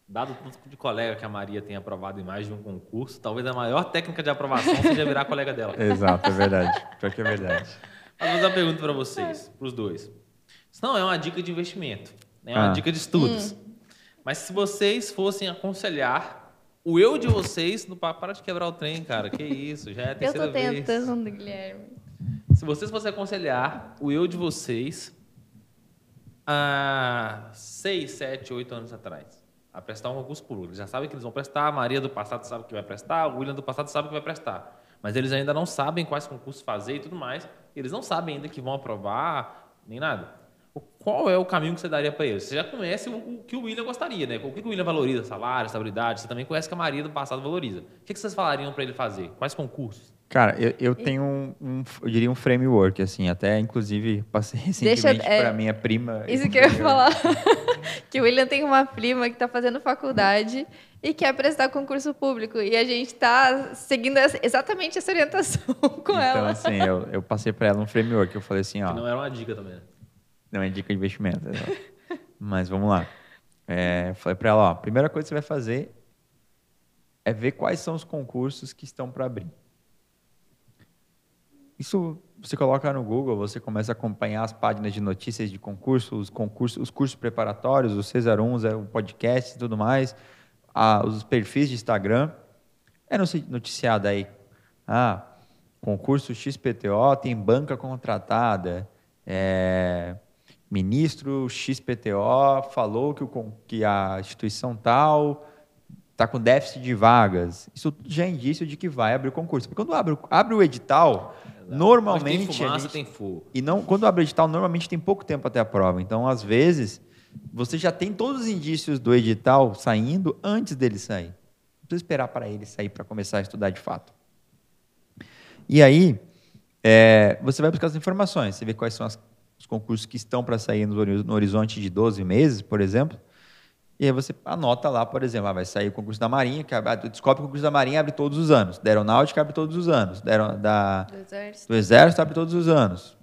Dado o tanto de colega que a Maria tem aprovado em mais de um concurso, talvez a maior técnica de aprovação seja virar colega dela. Exato, é verdade. Pior que é verdade. Mas vou fazer uma pergunta para vocês, para os dois. Isso não é uma dica de investimento, né? é uma Ah. dica de estudos. Mas se vocês fossem aconselhar o eu de vocês, no pa- para de quebrar o trem, cara. Que isso, já é a Eu terceira vez. tentando, Guilherme. Se vocês fossem aconselhar o eu de vocês há 6, 7, 8 anos atrás a prestar um concurso público, eles já sabem que eles vão prestar, a Maria do passado sabe que vai prestar, o William do passado sabe que vai prestar. Mas eles ainda não sabem quais concursos fazer e tudo mais. Eles não sabem ainda que vão aprovar, nem nada. Qual é o caminho que você daria para eles? Você já conhece o, o que o William gostaria, né? O que que o William valoriza? Salário, estabilidade. Você também conhece que a Maria do passado valoriza. O que que vocês falariam para ele fazer? Quais concursos? Cara, eu, eu tenho um, um- eu diria um framework, assim, até inclusive passei recentemente é, para minha prima. Isso que eu ia falar. que o William tem uma prima que está fazendo faculdade e quer prestar concurso público. E a gente está seguindo essa- exatamente essa orientação com Então, ela. assim, eu, eu passei para ela um framework. Eu falei assim, ó. Que não era uma dica também. né? Não é dica de investimento. exato. Mas vamos lá. É, falei para ela, ó, a primeira coisa que você vai fazer é ver quais são os concursos que estão para abrir. Isso você coloca no Google, você começa a acompanhar as páginas de notícias de concurso, os concursos, os cursos preparatórios, o C01, o podcast e tudo mais, a- os perfis de Instagram. É noticiado aí. Ah, concurso XPTO tem banca contratada. É, ministro XPTO falou que, o, que a instituição tal está com déficit de vagas. Isso tudo já é indício de que vai abrir o concurso. Porque quando abre, o- abre o edital, normalmente. Tem fumaça, gente- tem fogo. e não, quando abre o edital, normalmente tem pouco tempo até a prova. Então, às vezes, você já tem todos os indícios do edital saindo antes dele sair. Não precisa esperar para ele sair para começar a estudar de fato. E aí, é, você vai buscar as informações. Você vê quais são as- os concursos que estão para sair no, hori- no horizonte de 12 meses, por exemplo. E aí você anota lá, por exemplo, ah, vai sair o concurso da Marinha, que abre- ah, descobre que o concurso da Marinha abre todos os anos. Da Aeronáutica abre todos os anos. Da, da, Do exército. do Exército abre todos os anos.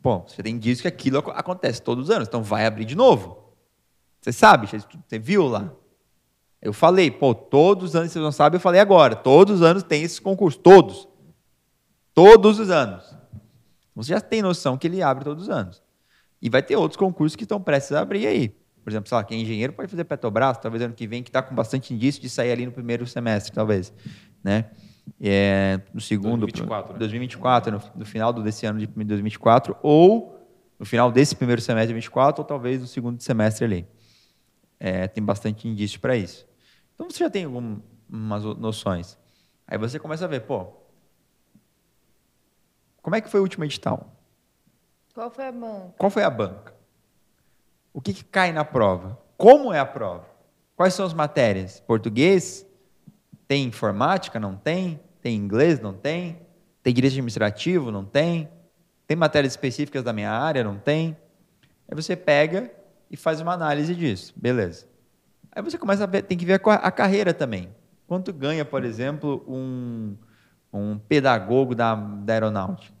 Pô, você tem indício que aquilo ac- acontece todos os anos, então vai abrir de novo. Você sabe, você você viu lá. Eu falei, pô, todos os anos, vocês não sabem, eu falei agora. Todos os anos tem esses concursos, todos. Todos os anos. Você já tem noção que ele abre todos os anos. E vai ter outros concursos que estão prestes a abrir aí. Por exemplo, sei lá, quem é engenheiro pode fazer Petrobras, talvez ano que vem, que está com bastante indício de sair ali no primeiro semestre, talvez. Né? É, no segundo. 2024, né? 2024, no, no final do- desse ano de 2024, ou no final desse primeiro semestre de 2024, ou talvez no segundo semestre ali. É, tem bastante indício para isso. Então você já tem algumas noções. Aí você começa a ver, pô, como é que foi o último edital? Qual foi a banca? Qual foi a banca? O que, que cai na prova? Como é a prova? Quais são as matérias? Português? Tem informática? Não tem? Tem inglês? Não tem? Tem direito administrativo? Não tem? Tem matérias específicas da minha área? Não tem? Aí você pega e faz uma análise disso. Beleza. Aí você começa a ver, tem que ver a, carreira também. Quanto ganha, por exemplo, um, um pedagogo da, da aeronáutica?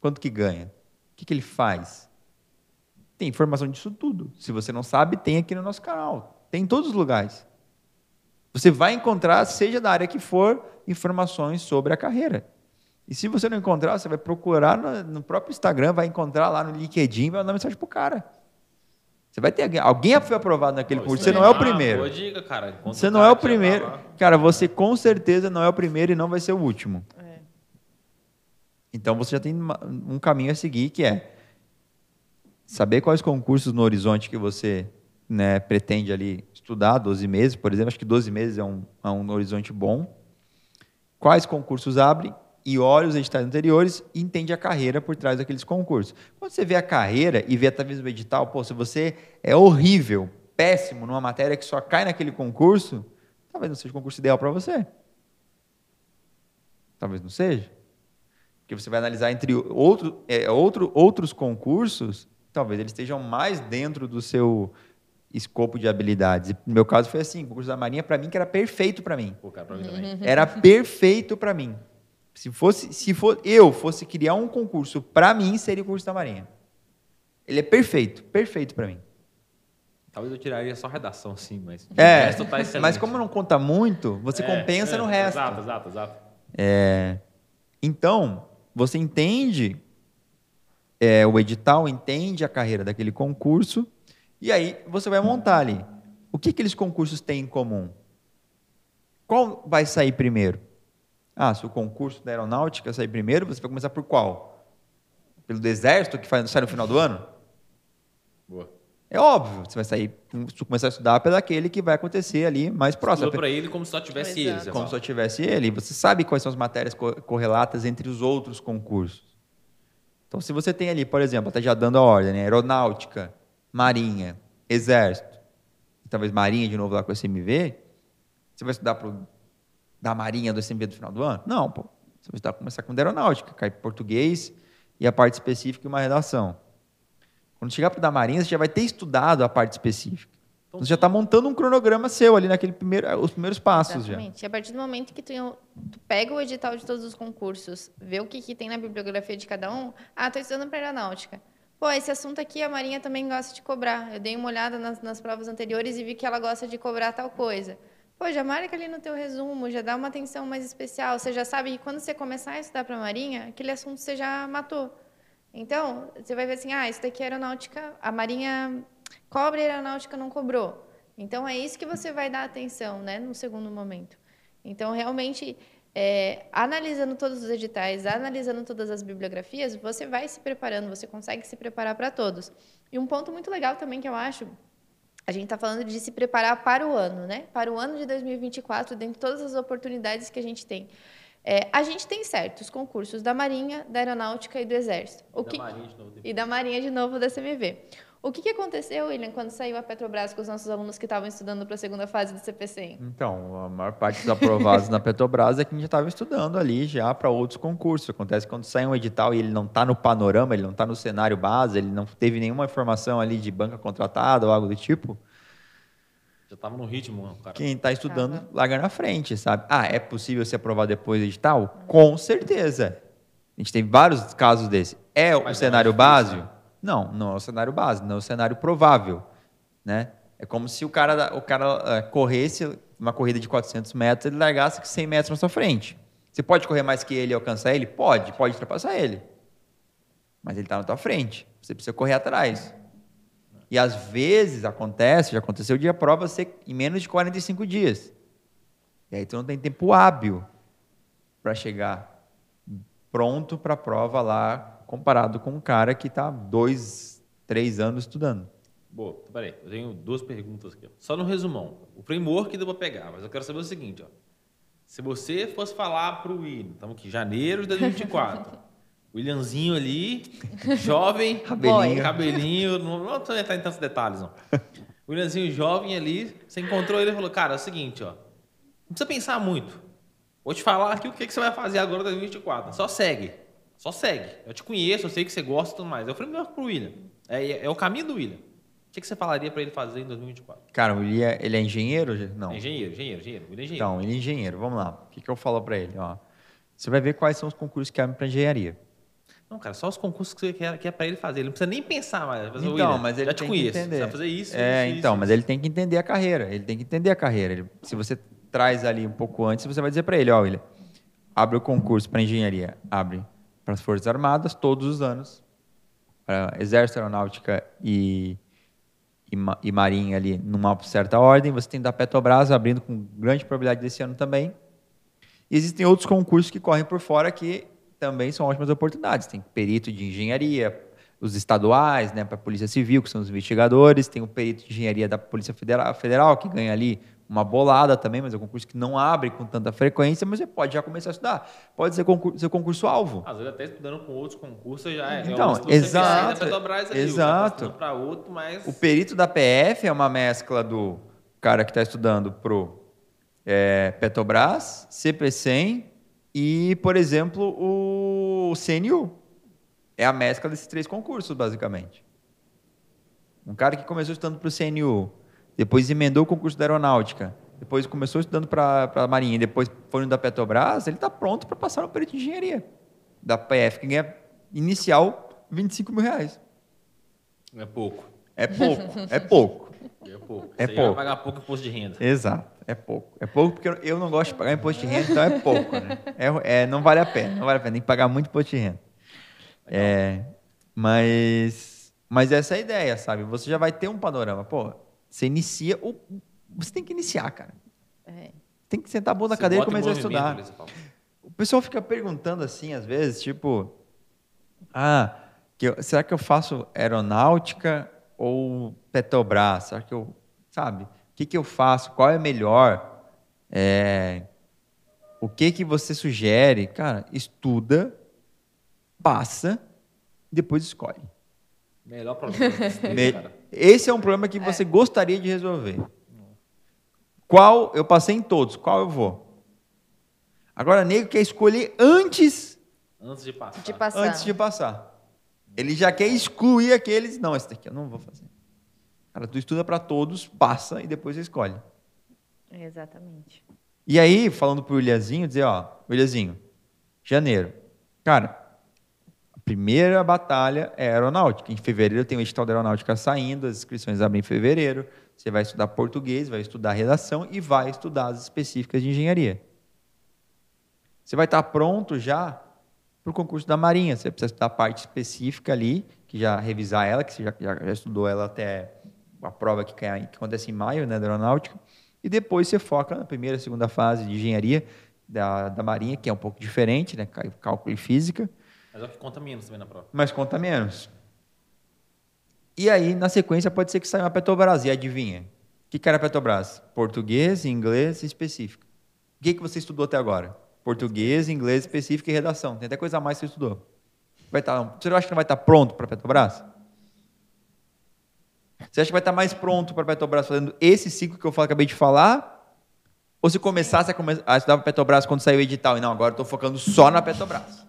Quanto que ganha? O que, que ele faz? Tem informação disso tudo. Se você não sabe, tem aqui no nosso canal. Tem em todos os lugares. Você vai encontrar, seja da área que for, informações sobre a carreira. E se você não encontrar, você vai procurar no, no próprio Instagram, vai encontrar lá no LinkedIn, vai mandar mensagem pro cara. Você vai ter alguém, alguém foi aprovado naquele curso, você não é o uma primeiro. Boa dica, cara. Você não cara é o tá primeiro. Cara, você com certeza não é o primeiro e não vai ser o último. É. Então você já tem um caminho a seguir que é saber quais concursos no horizonte que você né, pretende ali estudar, 12 meses, por exemplo. Acho que 12 meses é um, é um horizonte bom. Quais concursos abrem e olha os editais anteriores e entende a carreira por trás daqueles concursos. Quando você vê a carreira e vê talvez o edital, pô, se você é horrível, péssimo numa matéria que só cai naquele concurso, talvez não seja o concurso ideal para você. Talvez não seja. Porque você vai analisar entre outro, é, outro, outros concursos, talvez eles estejam mais dentro do seu escopo de habilidades. No meu caso foi assim, o concurso da Marinha, para mim, que era perfeito para mim. Pô, cara, pra mim também. Era perfeito para mim. Se fosse, se for, eu fosse criar um concurso para mim, seria o curso da Marinha. Ele é perfeito, perfeito para mim. Talvez eu tiraria só redação, sim, mas o É, resto tá excelente. mas como não conta muito, você É, compensa é, no resto. Exato, exato, exato. É, então, você entende é, o edital, entende a carreira daquele concurso, e aí você vai montar ali. O que aqueles concursos têm em comum? Qual vai sair primeiro? Ah, se o concurso da aeronáutica sair primeiro, você vai começar por qual? Pelo do exército, que sai no final do ano? Boa. É óbvio, você vai sair, você começar a estudar pelo aquele que vai acontecer ali mais próximo. Estudou pra ele como se só tivesse Exato. ele. Como se só tivesse ele. Você sabe quais são as matérias co- correlatas entre os outros concursos. Então, se você tem ali, por exemplo, até já dando a ordem, né? aeronáutica, marinha, exército, e talvez marinha de novo lá com o SMV, você vai estudar pro, da marinha do SMV do final do ano? Não, pô. Você vai estudar, começar com da aeronáutica, cai português e a parte específica e uma redação. Quando chegar para da marinha, você já vai ter estudado a parte específica. Então, você já está montando um cronograma seu ali naquele primeiro, os primeiros passos já. Exatamente. E a partir do momento que tu, tu pega o edital de todos os concursos, vê o que, que tem na bibliografia de cada um, ah, tô estudando para aeronáutica. Pô, esse assunto aqui a Marinha também gosta de cobrar. Eu dei uma olhada nas, nas provas anteriores e vi que ela gosta de cobrar tal coisa. Pô, já marca ali no teu resumo, já dá uma atenção mais especial. Você já sabe que quando você começar a estudar para a Marinha, aquele assunto você já matou. Então, você vai ver assim, ah, isso daqui é aeronáutica, a Marinha cobra e a aeronáutica não cobrou. Então, é isso que você vai dar atenção, né, no segundo momento. Então, realmente, é, analisando todos os editais, analisando todas as bibliografias, você vai se preparando, você consegue se preparar para todos. E um ponto muito legal também que eu acho, a gente está falando de se preparar para o ano, né? Para o ano de 2024, dentro de todas as oportunidades que a gente tem. É, a gente tem certos concursos da Marinha, da Aeronáutica e do Exército. O Da que, Marinha de novo. e da Marinha de novo da CMV. O que, que aconteceu, William, quando saiu a Petrobras com os nossos alunos que estavam estudando para a segunda fase do CPCM? Então, a maior parte dos aprovados na Petrobras é que a gente já estava estudando ali já para outros concursos. Acontece quando sai um edital e ele não está no panorama, ele não está no cenário base, ele não teve nenhuma informação ali de banca contratada ou algo do tipo. Já tava no ritmo, cara. Quem está estudando Tava. larga na frente, sabe? Ah, é possível ser aprovado depois do edital? Com certeza. A gente teve vários casos desse. É o Mas é cenário difícil, base? né? Não, não é o cenário base, não é o cenário provável, né? É como se o cara, o cara eh, corresse uma corrida de 400 metros, ele largasse 100 metros na sua frente. Você pode correr mais que ele e alcançar ele? Pode, pode ultrapassar ele. Mas ele está na tua frente. Você precisa correr atrás. E às vezes acontece, já aconteceu de a prova ser em menos de 45 dias. E aí tu não tem tempo hábil para chegar pronto para a prova lá, comparado com um cara que está dois, três anos estudando. Boa, então, peraí, eu tenho duas perguntas aqui. Só no resumão. O framework deu pra pegar, mas eu quero saber o seguinte, ó. Se você fosse falar pro William, estamos aqui, janeiro de 2024. Williamzinho ali, jovem, Cabelinho. cabelinho, não vou entrar em tantos detalhes, não. Williamzinho jovem ali, você encontrou ele e falou, cara, é o seguinte, ó. Não precisa pensar muito. Vou te falar aqui o que, que você vai fazer agora em 2024. Só segue. Só segue. Eu te conheço, eu sei que você gosta e tudo mais. É o framework pro William. É, é, é o caminho do William. O que, que você falaria para ele fazer em 2024? Cara, o William, ele é engenheiro? Não. É engenheiro, engenheiro, engenheiro. William é engenheiro. Então, ele é engenheiro. Vamos lá. O que, que eu falo para ele? Ó, você vai ver quais são os concursos que abrem para engenharia. Não, cara, só os concursos que você quer, que é para ele fazer. Ele não precisa nem pensar mais. Fazer, Então, mas ele já te tem conheço. que entender. Você vai fazer isso, É, isso, então, isso, mas ele tem que entender a carreira. Ele tem que entender a carreira. Ele- se você traz ali um pouco antes, você vai dizer para ele, ó, William, abre o concurso para engenharia, abre para as Forças Armadas todos os anos, para Exército, Aeronáutica e, e, e Marinha ali numa certa ordem. Você tem da Petrobras abrindo com grande probabilidade desse ano também. E existem outros concursos que correm por fora que também são ótimas oportunidades. Tem perito de engenharia, os estaduais, né, para a Polícia Civil, que são os investigadores, tem o perito de engenharia da Polícia Federal, Federal, que ganha ali uma bolada também, mas é um concurso que não abre com tanta frequência, mas você pode já começar a estudar. Pode ser concurso, ser concurso-alvo. Às vezes até estudando com outros concursos já é. Então, é você sai exato, ali, exato. Para outro, mas. O perito da PF é uma mescla do cara que está estudando pro é, Petrobras, CP100 e, por exemplo, o CNU. É a mescla desses três concursos, basicamente. Um cara que começou estudando para o CNU, depois emendou o concurso da aeronáutica, depois começou estudando para a Marinha, depois foi no da Petrobras, ele está pronto para passar no perito de engenharia. Da PF, que ganha inicial 25 mil reais. É pouco. É pouco, é pouco. É pouco. É Você pouco. vai pagar pouco imposto de renda. Exato, é pouco. É pouco porque eu- não gosto de pagar imposto de renda, então é pouco, né? É, é, não vale a pena, não vale a pena, tem que pagar muito imposto de renda. É, mas, mas essa é a ideia, sabe? Você já vai ter um panorama. Pô, você inicia, o, você tem que iniciar, cara. É. Tem que sentar a bunda na cadeira e começar a estudar. O pessoal fica perguntando assim, às vezes, tipo, ah, que eu- será que eu faço aeronáutica ou Petrobras? Será que eu, sabe? O que, que eu faço? Qual é melhor? É, o que que você sugere? Cara, estuda, passa, e depois escolhe. Melhor problema Me- cara. Esse é um problema que você gostaria de resolver. Qual eu passei em todos, qual eu vou? Agora, nego quer escolher antes, Antes de passar. De passar. antes de passar. Ele já quer excluir aqueles. Não, esse daqui eu não vou fazer. Cara, tu estuda para todos, passa e depois você escolhe. Exatamente. E aí, falando pro Williamzinho, dizer, ó, Williamzinho, janeiro. Cara, a primeira batalha é aeronáutica. Em fevereiro tem o edital da aeronáutica saindo, as inscrições abrem em fevereiro. Você vai estudar português, vai estudar redação e vai estudar as específicas de engenharia. Você vai estar pronto já para o concurso da Marinha. Você precisa estudar a parte específica ali, que já revisar ela, que você já, já, já estudou ela até a prova que, que acontece em maio, né, da aeronáutica. E depois você foca na primeira e segunda fase de engenharia da, da Marinha, que é um pouco diferente, né, cá- cálculo e física, Mas é o que conta menos também na prova. mas conta menos. E aí, na sequência, pode ser que saia uma Petrobras. E adivinha? O que que era Petrobras? Português, inglês e específico. O que, que você estudou até agora? Português, inglês específico e redação. Tem até coisa a mais que você estudou. Vai estar, você acha que não vai estar pronto para Petrobras? Você acha que vai estar mais pronto para Petrobras fazendo esse ciclo que eu falo- acabei de falar? Ou se começasse a, come- a estudar para Petrobras quando saiu o edital? E não, agora estou focando só na Petrobras.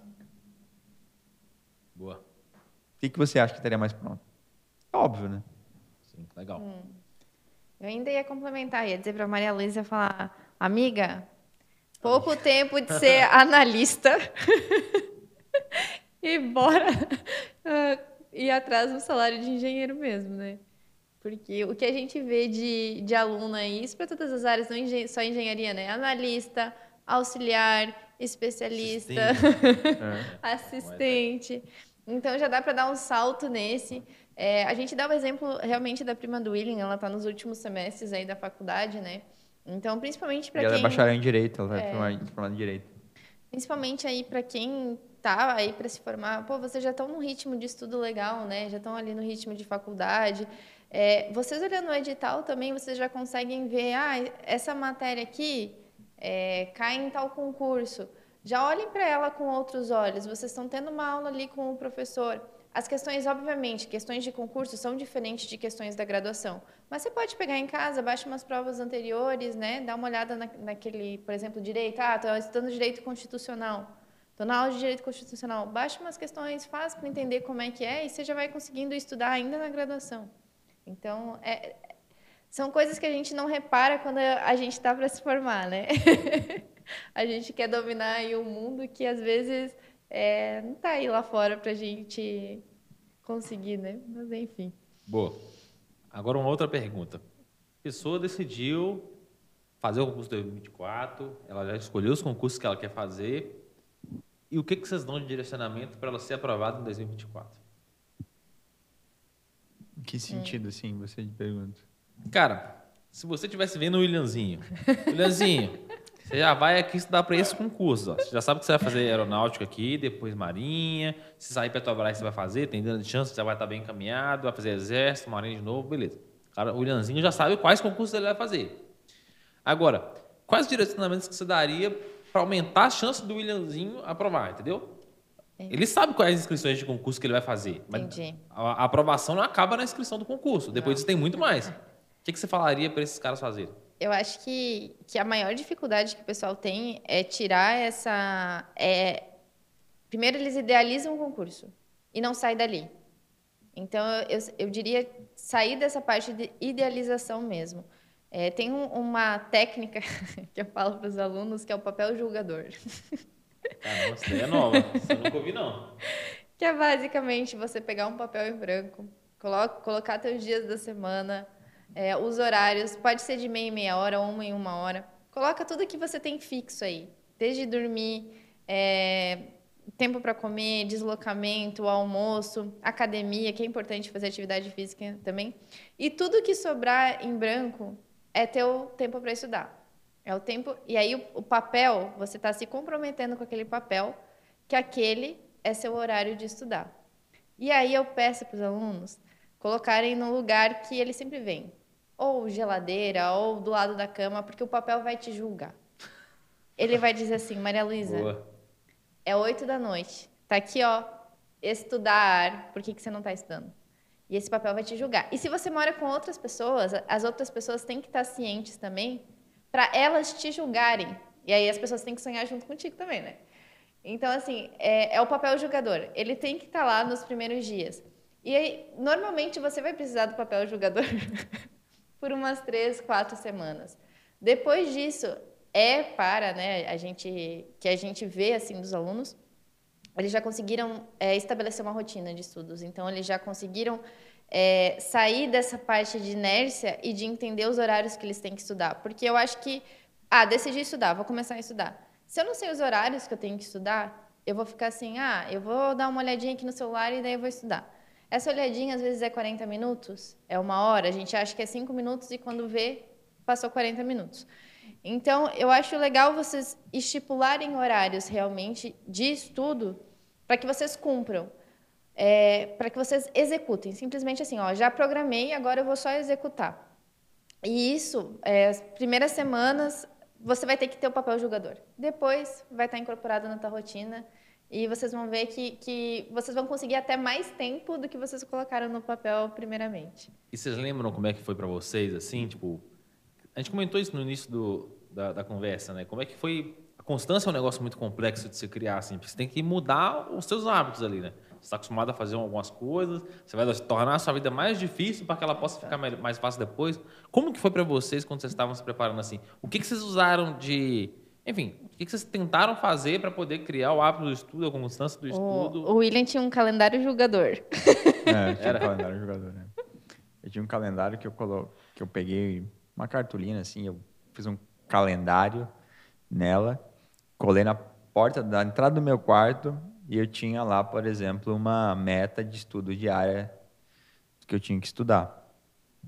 Boa. O que, que você acha que estaria mais pronto? É óbvio, né? Sim, legal. Eu ainda ia complementar, ia dizer para Maria Luísa falar, amiga, pouco tempo de ser analista e bora uh, ir atrás do salário de engenheiro mesmo, né? Porque o que a gente vê de, de aluno aí, isso para todas as áreas, não engen só engenharia, né? Analista, auxiliar, especialista, assistente. assistente. Então já dá para dar um salto nesse. É, a gente dá o exemplo realmente da prima do William, ela está nos últimos semestres aí da faculdade, né? Então, principalmente para quem... Ela é bacharel em Direito, ela vai é, formar em Direito. Principalmente aí para quem tá aí para se formar, pô, vocês já estão num ritmo de estudo legal, né? Já estão ali no ritmo de faculdade. É, vocês olhando o edital também, vocês já conseguem ver, ah, essa matéria aqui é, cai em tal concurso. Já olhem para ela com outros olhos. Vocês estão tendo uma aula ali com o professor. As questões, obviamente, questões de concurso são diferentes de questões da graduação. Mas você pode pegar em casa, baixa umas provas anteriores, né? Dá uma olhada na, naquele, por exemplo, direito. Ah, estou estudando direito constitucional. Estou na aula de direito constitucional. Baixa umas questões, faz para entender como é que é e você já vai conseguindo estudar ainda na graduação. Então, é, são coisas que a gente não repara quando a gente está para se formar, né? a gente quer dominar aí o mundo que às vezes é, não está aí lá fora para a gente conseguir, né? Mas enfim. Boa. Agora uma outra pergunta. A pessoa decidiu fazer o concurso 2024, ela já escolheu os concursos que ela quer fazer. E o que, que vocês dão de direcionamento para ela ser aprovada em 2024? Em que sentido, assim, você pergunta? Cara, se você estivesse vendo o Williamzinho, Williamzinho, você já vai aqui estudar para esse concurso. Ó. Você já sabe que você vai fazer aeronáutica aqui, depois marinha. Se sair Petrobras, você vai fazer, tem grande chance, você já vai estar bem encaminhado, vai fazer exército, marinha de novo, beleza. Cara, o Williamzinho já sabe quais concursos ele vai fazer. Agora, quais direcionamentos que você daria para aumentar a chance do Williamzinho aprovar, entendeu? Ele sabe quais inscrições de concurso que ele vai fazer. Entendi. A, a aprovação não acaba na inscrição do concurso. Depois disso tem muito mais. O que, que você falaria para esses caras fazerem? Eu acho que, que a maior dificuldade que o pessoal tem é tirar essa. É... Primeiro, eles idealizam o concurso e não saem dali. Então, eu, eu diria sair dessa parte de idealização mesmo. É, tem um, uma técnica que eu falo para os alunos que é o papel julgador. Caramba, essa ideia é nova. Você nunca ouvi, não. Que é basicamente você pegar um papel em branco, coloca, colocar seus dias da semana, é, os horários, pode ser de meia em meia hora, uma em uma hora. Coloca tudo que você tem fixo aí. Desde dormir, é, tempo para comer, deslocamento, almoço, academia, que é importante fazer atividade física também. E tudo que sobrar em branco é teu tempo para estudar. É o tempo. E aí o, o papel, você está se comprometendo com aquele papel, que aquele é seu horário de estudar. E aí eu peço para os alunos colocarem no lugar que ele sempre vem, ou geladeira, ou do lado da cama, porque o papel vai te julgar. Ele vai dizer assim, Maria Luísa, é oito da noite, tá aqui, ó, estudar, por que, que você não está estudando? E esse papel vai te julgar. E se você mora com outras pessoas, as outras pessoas têm que estar cientes também para elas te julgarem. E aí as pessoas têm que sonhar junto contigo também, né? Então, assim, é, é o papel julgador. Ele tem que estar tá lá nos primeiros dias. E aí, normalmente, você vai precisar do papel julgador por umas três, quatro semanas. Depois disso, é para, né, a gente, que a gente vê, assim, dos alunos, eles já conseguiram é, estabelecer uma rotina de estudos. Então, eles já conseguiram é, sair dessa parte de inércia e de entender os horários que eles têm que estudar. Porque eu acho que, ah, decidi estudar, vou começar a estudar. Se eu não sei os horários que eu tenho que estudar, eu vou ficar assim, ah, eu vou dar uma olhadinha aqui no celular e daí eu vou estudar. Essa olhadinha às vezes é 40 minutos, é uma hora, a gente acha que é 5 minutos e quando vê, passou 40 minutos. Então, eu acho legal vocês estipularem horários realmente de estudo para que vocês cumpram é, para que vocês executem. Simplesmente assim, ó, já programei, agora eu vou só executar. E isso, é, as primeiras semanas, você vai ter que ter o papel julgador. Depois, vai estar incorporado na tua rotina e vocês vão ver que, que vocês vão conseguir até mais tempo do que vocês colocaram no papel primeiramente. E vocês lembram como é que foi para vocês, assim, tipo... A gente comentou isso no início do, da, da conversa, né? Como é que foi... A constância é um negócio muito complexo de se criar, assim, porque você tem que mudar os seus hábitos ali, né? Você está acostumado a fazer algumas coisas, você vai tornar a sua vida mais difícil para que ela possa ficar mais fácil depois. Como que foi para vocês quando vocês estavam se preparando assim? O que, que vocês usaram de, Enfim, o que vocês tentaram fazer para poder criar o hábito do estudo, a constância do estudo? O, o William tinha um calendário julgador. É, tinha um calendário jogador, né? Eu tinha um calendário que eu, colo... que eu peguei uma cartolina, assim, eu fiz um calendário nela, colei na porta da entrada do meu quarto e eu tinha lá, por exemplo, uma meta de estudo diária que eu tinha que estudar.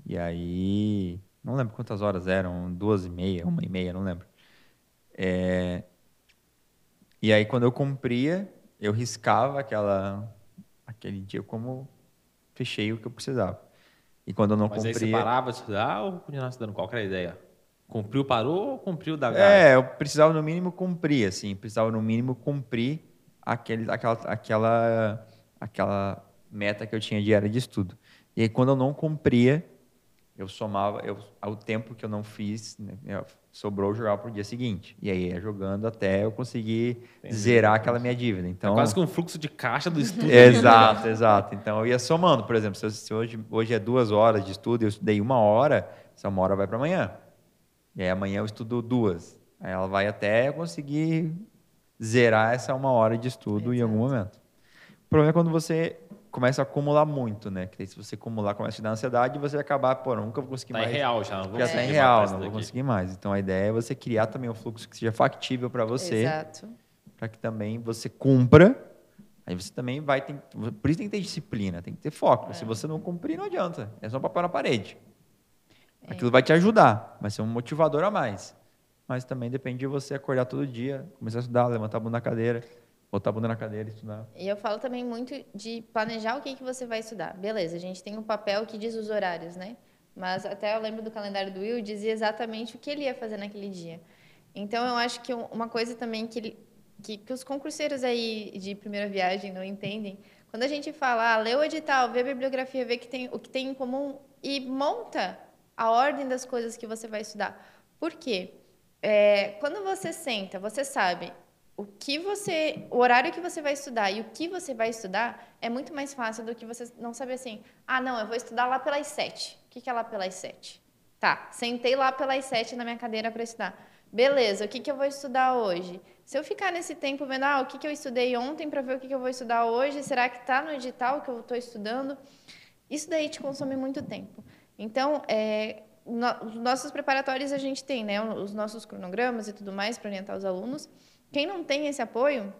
E aí, não lembro quantas horas eram, duas e meia, uma e meia, não lembro. É... E aí, quando eu cumpria, eu riscava aquela, aquele dia como fechei o que eu precisava. E quando eu não Mas cumpria... aí você parava de estudar ou continuava estudando? Qual que era a ideia? Cumpriu, parou ou cumpriu da gás? É, eu precisava no mínimo cumprir, assim, precisava no mínimo cumprir aquele, aquela, aquela, aquela meta que eu tinha diária de estudo. E aí, quando eu não cumpria, eu somava eu, ao tempo que eu não fiz, né, sobrou eu jogava para o dia seguinte. E aí ia jogando até eu conseguir Entendi. zerar aquela minha dívida. Então, É quase que um fluxo de caixa do estudo. Exato, exato. Então eu ia somando, por exemplo, se, eu- se hoje, hoje é duas horas de estudo e eu estudei uma hora, essa uma hora vai para amanhã. E aí amanhã eu estudo duas. Aí ela vai até eu conseguir zerar essa uma hora de estudo em algum momento. O problema é quando você começa a acumular muito, né? Que aí se você acumular, começa a te dar ansiedade e você vai acabar, pô, nunca vou conseguir Tá em mais. real já. Não vou Já está em conseguir real, não vou conseguir mais. Então a ideia é você criar também um fluxo que seja factível para você Exato. para que também você cumpra. Aí você também vai ter, por isso tem que ter disciplina, tem que ter foco. Se você não cumprir, não adianta. É só papel na parede. Aquilo vai te ajudar, vai ser um motivador a mais. Mas também depende de você acordar todo dia, começar a estudar, levantar a bunda na cadeira, botar a bunda na cadeira e estudar. E eu falo também muito de planejar o que, que você vai estudar. Beleza, a gente tem um papel que diz os horários, né? Mas até eu lembro do calendário do Will, dizia exatamente o que ele ia fazer naquele dia. Então, eu acho que um- uma coisa também que, que, que os concurseiros aí de primeira viagem não entendem, quando a gente fala, ah, lê o edital, vê a bibliografia, vê que tem, o que tem em comum e monta a ordem das coisas que você vai estudar. Por quê? É, quando você senta, você sabe o que você, o horário que você vai estudar e o que você vai estudar é muito mais fácil do que você não saber assim, ah, não, eu vou estudar lá pelas sete. O que, é lá pelas sete? Tá, sentei lá pelas sete na minha cadeira para estudar. Beleza, o que, que eu vou estudar hoje? Se eu ficar nesse tempo vendo, ah, o que, que eu estudei ontem para ver o que, que eu vou estudar hoje, será que está no edital que eu estou estudando? Isso daí te consome muito tempo. Então, é, no- os nossos preparatórios a gente tem, né, os nossos cronogramas e tudo mais para orientar os alunos. Quem não tem esse apoio,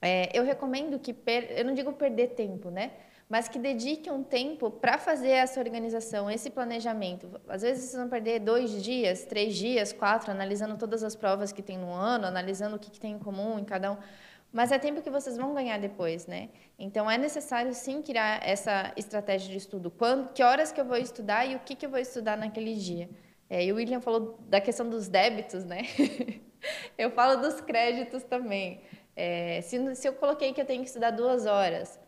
é, eu recomendo que, per- eu não digo perder tempo, né? Mas que dedique um tempo para fazer essa organização, esse planejamento. Às vezes vocês vão perder dois dias, três dias, quatro, analisando todas as provas que tem no ano, analisando o que, que tem em comum em cada um. Mas é tempo que vocês vão ganhar depois, né? Então é necessário sim criar essa estratégia de estudo. Quando, que horas que eu vou estudar e o que, que eu vou estudar naquele dia. É, e o William falou da questão dos débitos, né? eu falo dos créditos também. É, se, se eu coloquei que eu tenho que estudar duas horas,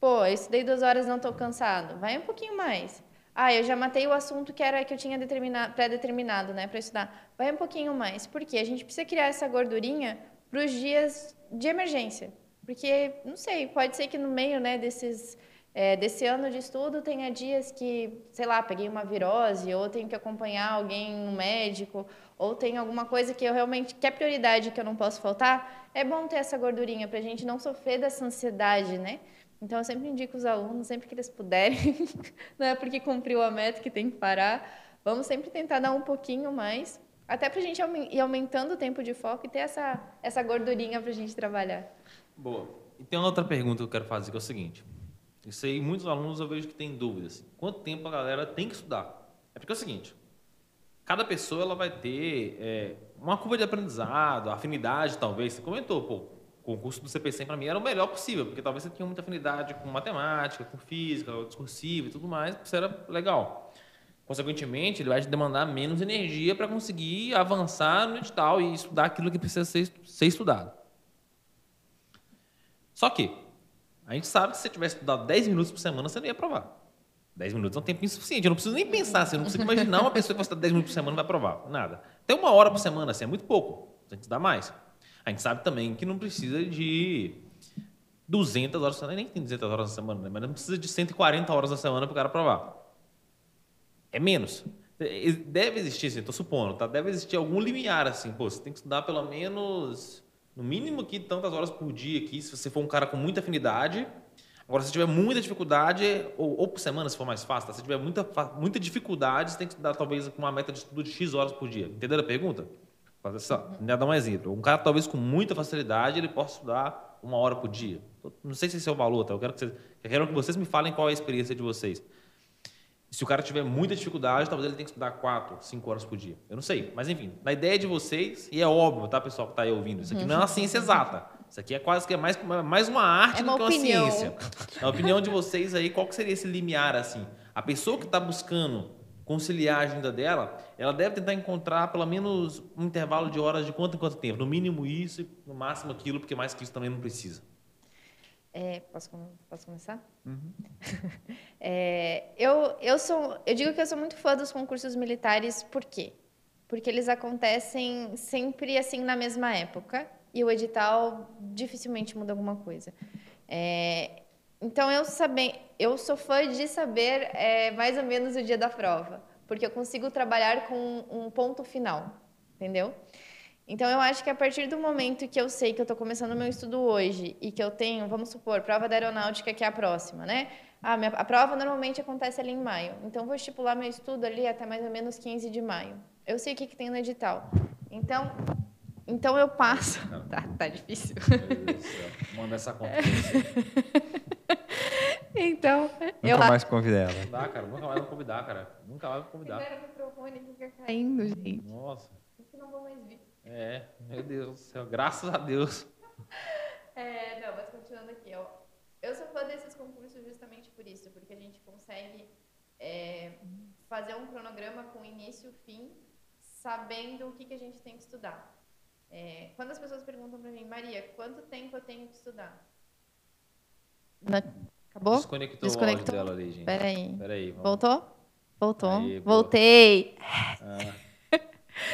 pô, eu estudei duas horas não estou cansado, vai um pouquinho mais. Ah, eu já matei o assunto que era que eu tinha determina- pré-determinado, né, para estudar. Vai um pouquinho mais. Por quê? A gente precisa criar essa gordurinha para os dias de emergência. Porque, não sei, pode ser que no meio né, desses, é, desse ano de estudo tenha dias que, sei lá, peguei uma virose, ou tenho que acompanhar alguém no médico, ou tem alguma coisa que eu realmente, que é prioridade que eu não posso faltar. É bom ter essa gordurinha para a gente não sofrer dessa ansiedade, né? Então, eu sempre indico os alunos, sempre que eles puderem, não é porque cumpriu a meta que tem que parar, vamos sempre tentar dar um pouquinho mais, até para a gente ir aumentando o tempo de foco e ter essa, essa gordurinha para a gente trabalhar. Boa. E tem uma outra pergunta que eu quero fazer, que é o seguinte. Isso aí, muitos alunos eu vejo que têm dúvidas. Quanto tempo a galera tem que estudar? É porque é o seguinte, cada pessoa ela vai ter é, uma curva de aprendizado, afinidade talvez. Você comentou, pô, o concurso do CPC para mim era o melhor possível, porque talvez você tinha muita afinidade com matemática, com física, discursiva e tudo mais, isso era legal. Consequentemente, ele vai te demandar menos energia para conseguir avançar no edital e estudar aquilo que precisa ser, ser estudado. Só que a gente sabe que se você tivesse estudado 10 minutos por semana, você não ia aprovar. 10 minutos é um tempo insuficiente. Eu não preciso nem pensar, assim, eu não consigo imaginar uma pessoa que vai estudar 10 minutos por semana e vai aprovar. Nada. Até uma hora por semana, assim, é muito pouco. A gente estudar mais. A gente sabe também que não precisa de 200 horas por semana, nem tem 200 horas na semana, né? mas não precisa de 140 horas na semana para o cara aprovar. É menos. Deve existir, assim, tô supondo, tá? Deve existir algum limiar, assim, pô, você tem que estudar pelo menos, no mínimo aqui, tantas horas por dia aqui, se você for um cara com muita afinidade. Agora, se tiver muita dificuldade, ou, ou por semana, se for mais fácil, tá? Se tiver muita, muita dificuldade, você tem que estudar talvez com uma meta de estudo de X horas por dia. Entendeu a pergunta? Fazer só, dar um exemplo. Um cara talvez com muita facilidade, ele possa estudar uma hora por dia. Não sei se esse é o valor, tá? Eu quero que, vocês, eu quero que vocês me falem qual é a experiência de vocês. Se o cara tiver muita dificuldade, talvez ele tenha que estudar 4, 5 horas por dia. Eu não sei. Mas, enfim, na ideia de vocês, e é óbvio, tá, pessoal que está aí ouvindo, isso aqui não é uma ciência exata. Isso aqui é quase que é mais, mais uma arte é uma do que opinião. uma ciência. A opinião de vocês aí, qual que seria esse limiar, assim? A pessoa que está buscando conciliar a agenda dela, ela deve tentar encontrar pelo menos um intervalo de horas de quanto em quanto tempo. No mínimo isso e no máximo aquilo, porque mais que isso também não precisa. É, posso, posso começar? Uhum. é, eu, eu, sou, eu digo que eu sou muito fã dos concursos militares, por quê? Porque eles acontecem sempre assim na mesma época e o edital dificilmente muda alguma coisa. É, então eu saber, eu sou fã de saber é, mais ou menos o dia da prova, porque eu consigo trabalhar com um ponto final, entendeu? Então, eu acho que a partir do momento que eu sei que eu estou começando o meu estudo hoje e que eu tenho, vamos supor, prova da aeronáutica que é a próxima, né? Ah, minha, a prova normalmente acontece ali em maio. Então, vou estipular meu estudo ali até mais ou menos 15 de maio. Eu sei o que, que tem no edital. Então, então eu passo. Tá, tá difícil. Manda essa conta. então, nunca eu mais convidar ela. Não dá, cara. Nunca mais vou convidar, cara. Nunca mais vou convidar. Espera o microfone fica caindo, gente. Nossa. Isso não vou mais vir. É, meu Deus do céu, graças a Deus. É, não, mas continuando aqui, ó. Eu sou fã desses concursos justamente por isso, porque a gente consegue é, fazer um cronograma com início e fim, sabendo o que, que a gente tem que estudar. É, quando as pessoas perguntam para mim, Maria, quanto tempo eu tenho que estudar? Acabou? Desconectou, Desconectou. o áudio dela ali, gente. Peraí. Peraí. Voltou? Voltou. Aí, Voltei. Ah.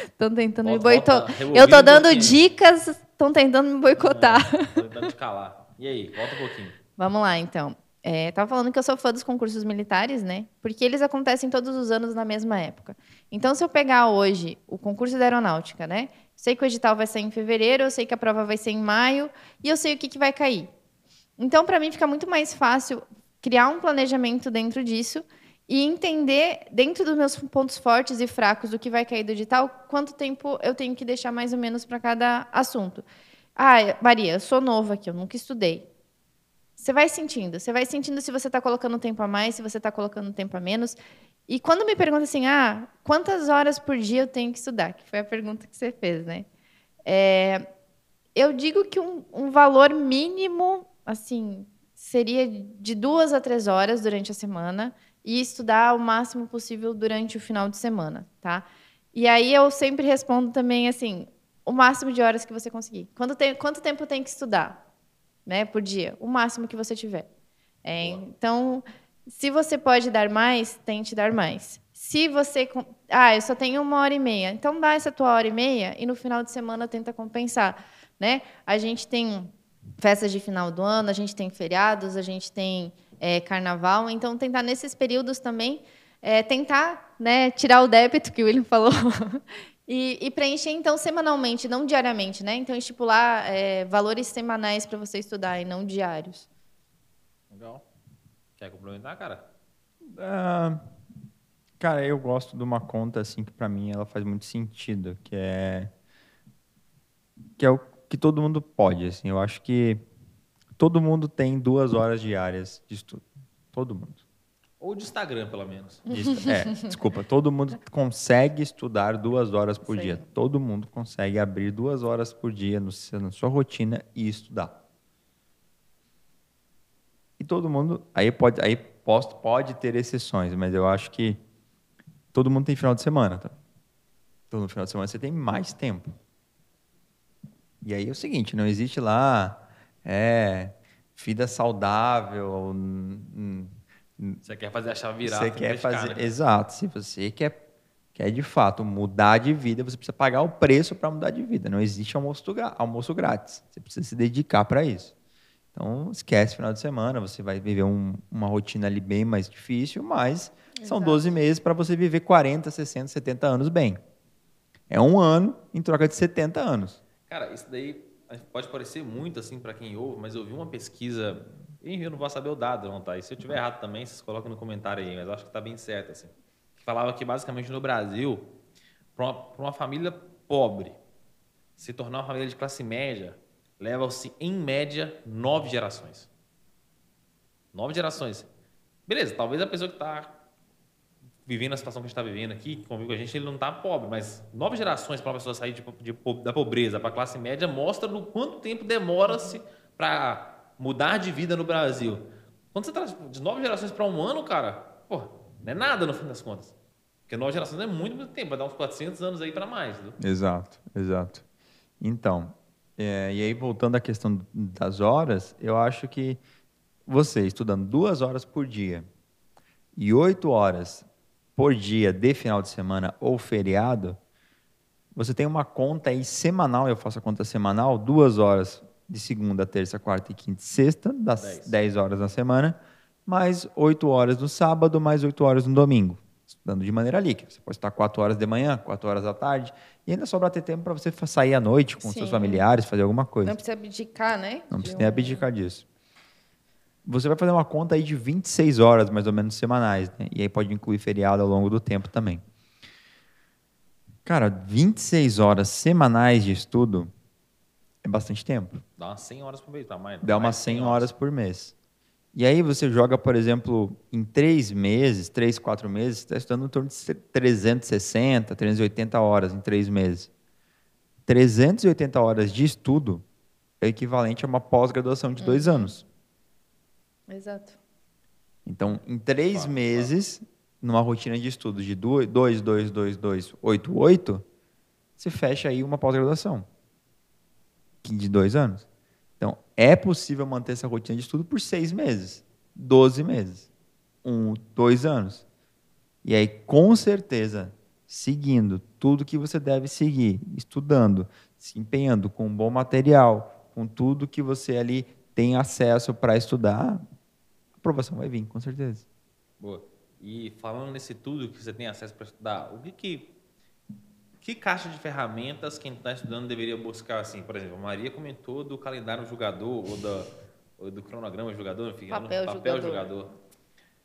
Estão tentando volta, me boicotar. Eu tô dando um dicas, estão tentando me boicotar. Estou tentando te calar. E aí, volta um pouquinho. Vamos lá, então. É, tava falando que eu sou fã dos concursos militares, né? Porque eles acontecem todos os anos na mesma época. Então, se eu pegar hoje o concurso da aeronáutica, né? Sei que o edital vai sair em fevereiro, eu sei que a prova vai ser em maio e eu sei o que, que vai cair. Então, para mim, fica muito mais fácil criar um planejamento dentro disso e entender, dentro dos meus pontos fortes e fracos, do que vai cair do edital, quanto tempo eu tenho que deixar mais ou menos para cada assunto. Ah, Maria, eu sou nova aqui, eu nunca estudei. Você vai sentindo, você vai sentindo se você está colocando tempo a mais, se você está colocando tempo a menos. E quando me pergunta assim, ah, quantas horas por dia eu tenho que estudar? Que foi a pergunta que você fez, né? É, eu digo que um, um valor mínimo, assim, seria de duas a três horas durante a semana e estudar o máximo possível durante o final de semana, tá? E aí eu sempre respondo também assim, o máximo de horas que você conseguir. Quanto, tem, quanto tempo tem que estudar, né, por dia? O máximo que você tiver. É, então, se você pode dar mais, tente dar mais. Se você, ah, eu só tenho uma hora e meia, então dá essa tua hora e meia e no final de semana tenta compensar, né? A gente tem festas de final do ano, a gente tem feriados, a gente tem é, carnaval. Então, tentar nesses períodos também é, tentar né, tirar o débito que o William falou e, e, preencher então semanalmente, não diariamente, né? Então estipular é, valores semanais para você estudar e não diários. Legal. Quer complementar, cara? Uh, cara, eu gosto de uma conta assim que para mim ela faz muito sentido, que é que é o que todo mundo pode. Assim, eu acho que todo mundo tem duas horas diárias de estudo. Todo mundo. Ou de Instagram, pelo menos. É, desculpa. Todo mundo consegue estudar duas horas por Sim. dia. Todo mundo consegue abrir duas horas por dia no, na sua rotina e estudar. E todo mundo. Aí pode, aí posto, pode ter exceções, mas eu acho que todo mundo tem final de semana. Tá? Todo final de semana você tem mais tempo. E aí é o seguinte: não existe lá é, vida saudável. Você quer fazer a chave virar. Você quer fazer, né? exato. Se você quer, quer de fato mudar de vida, você precisa pagar o preço para mudar de vida. Não existe almoço, almoço grátis. Você precisa se dedicar para isso. Então, esquece final de semana, você vai viver um, uma rotina ali bem mais difícil, mas São Exato. 12 meses para você viver 40, 60, 70 anos bem. É um ano em troca de 70 anos. Cara, isso daí pode parecer muito assim para quem ouve, mas eu vi uma pesquisa, e eu não vou saber o dado, não, tá? E se eu tiver errado também, vocês colocam no comentário aí, mas eu acho que tá bem certo assim. Que falava que basicamente no Brasil, para uma, uma família pobre se tornar uma família de classe média, leva-se em média nove gerações. Nove gerações. Beleza, talvez a pessoa que está vivendo a situação que a gente está vivendo aqui, que convive com a gente, ele não está pobre, mas nove gerações para uma pessoa sair de, de, da pobreza para a classe média mostra no quanto tempo demora-se para mudar de vida no Brasil. Quando você traz de nove gerações para um ano, cara, pô, não é nada no fim das contas. Porque nove gerações é muito, muito tempo, vai dar uns 400 anos aí para mais. Viu? Exato, exato. Então, é, e aí voltando à questão das horas, eu acho que você estudando duas horas por dia e oito horas por dia de final de semana ou feriado, você tem uma conta aí semanal, eu faço a conta semanal, duas horas de segunda, terça, quarta e quinta e sexta, das Dez. 10 horas na semana, mais oito horas no sábado, mais oito horas no domingo, estudando de maneira líquida. Você pode estar quatro horas de manhã, quatro horas da tarde, e ainda sobra ter tempo para você sair à noite com seus Sim. familiares, fazer alguma coisa. Não precisa abdicar, né? Não precisa um- nem abdicar disso. Você vai fazer uma conta aí de 26 horas, mais ou menos, semanais. Né? E aí pode incluir feriado ao longo do tempo também. Cara, 26 horas semanais de estudo é bastante tempo. Dá umas 100 horas por mês, tá? Mais, Dá mais umas 100 horas por mês. E aí você joga, por exemplo, em três meses, três, quatro meses, você está estudando em torno de 360, 380 horas em três meses. 380 horas de estudo é equivalente a uma pós-graduação de dois anos. Exato. Então, em três Fato, meses, numa rotina de estudo de 2, 2, 2, 2, 2, 8, 8, você fecha aí uma pós-graduação de dois anos. Então, é possível manter essa rotina de estudo por seis meses, 12 meses, um, dois anos. E aí, com certeza, seguindo tudo que você deve seguir, estudando, se empenhando com um bom material, com tudo que você ali tem acesso para estudar, a aprovação vai vir, com certeza. Boa. E falando nesse tudo que você tem acesso para estudar, o que que, que caixa de ferramentas quem está estudando deveria buscar assim? Por exemplo, a Maria comentou do calendário do jogador ou, da, ou do cronograma do jogador, enfim, Papel no jogador. jogador.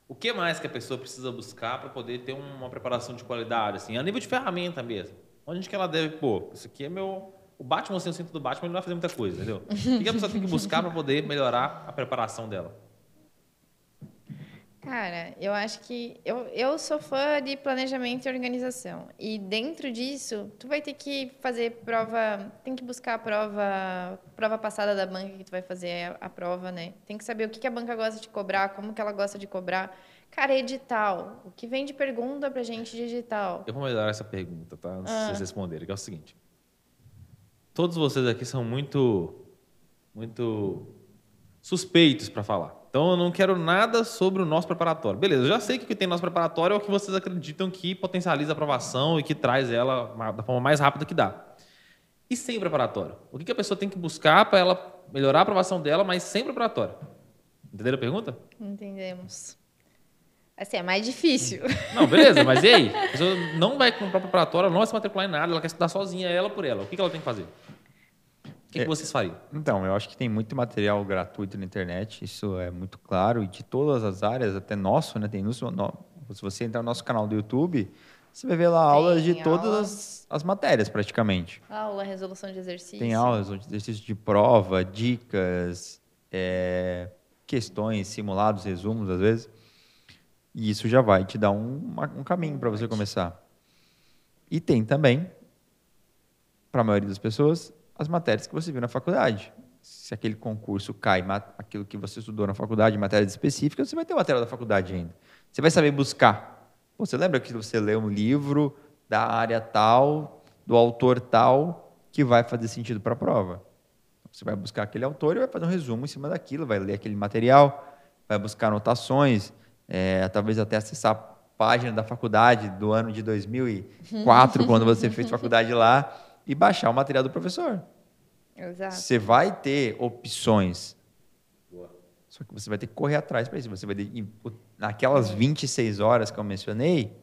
O que mais que a pessoa precisa buscar para poder ter uma preparação de qualidade, assim, a nível de ferramenta mesmo? Onde que ela deve pôr? Isso aqui é meu o Batman, sem o cinto do Batman, ele não vai fazer muita coisa, entendeu? O que a pessoa tem que buscar para poder melhorar a preparação dela? Cara, eu acho que eu, eu sou fã de planejamento e organização. E dentro disso, tu vai ter que fazer prova, tem que buscar a prova, prova passada da banca que tu vai fazer a, a prova, né? Tem que saber o que, que a banca gosta de cobrar, como que ela gosta de cobrar. Cara, edital. O que vem de pergunta pra gente de edital? Eu vou melhorar essa pergunta, tá? Antes de Ah. vocês responderem, que é o seguinte. Todos vocês aqui são muito, muito suspeitos para falar. Então eu não quero nada sobre o nosso preparatório. Beleza, eu já sei que o que tem no nosso preparatório é o que vocês acreditam que potencializa a aprovação e que traz ela da forma mais rápida que dá. E sem preparatório? O que a pessoa tem que buscar para ela melhorar a aprovação dela, mas sem preparatório? Entenderam a pergunta? Entendemos. Assim, é mais difícil. Não, beleza, mas e aí? A pessoa não vai comprar preparatória, não vai se matricular em nada, ela quer estudar sozinha, ela por ela. O que ela tem que fazer? O que, que É. vocês fariam? Então, eu acho que tem muito material gratuito na internet, isso é muito claro, e de todas as áreas, até nosso, né? Tem no, no- se você entrar no nosso canal do YouTube, você vai ver lá aulas de Tem todas aula. as, as matérias, praticamente. Aula, resolução de exercício. Tem aulas de exercício de prova, dicas, é, questões, simulados, resumos, às vezes. E isso já vai te dar um, uma- um caminho para você começar. E tem também, para a maioria das pessoas, as matérias que você viu na faculdade. Se aquele concurso cai, aquilo que você estudou na faculdade, matérias específicas, você vai ter o material da faculdade ainda. Você vai saber buscar. Você lembra que você lê um livro da área tal, do autor tal, que vai fazer sentido para a prova? Você vai buscar aquele autor e vai fazer um resumo em cima daquilo, vai ler aquele material, vai buscar anotações, é, talvez até acessar a página da faculdade do ano de 2004, quando você fez faculdade lá, e baixar o material do professor. Exato. Você vai ter opções. Boa. Só que você vai ter que correr atrás para isso. Você vai ter, e o- naquelas 26 horas que eu mencionei,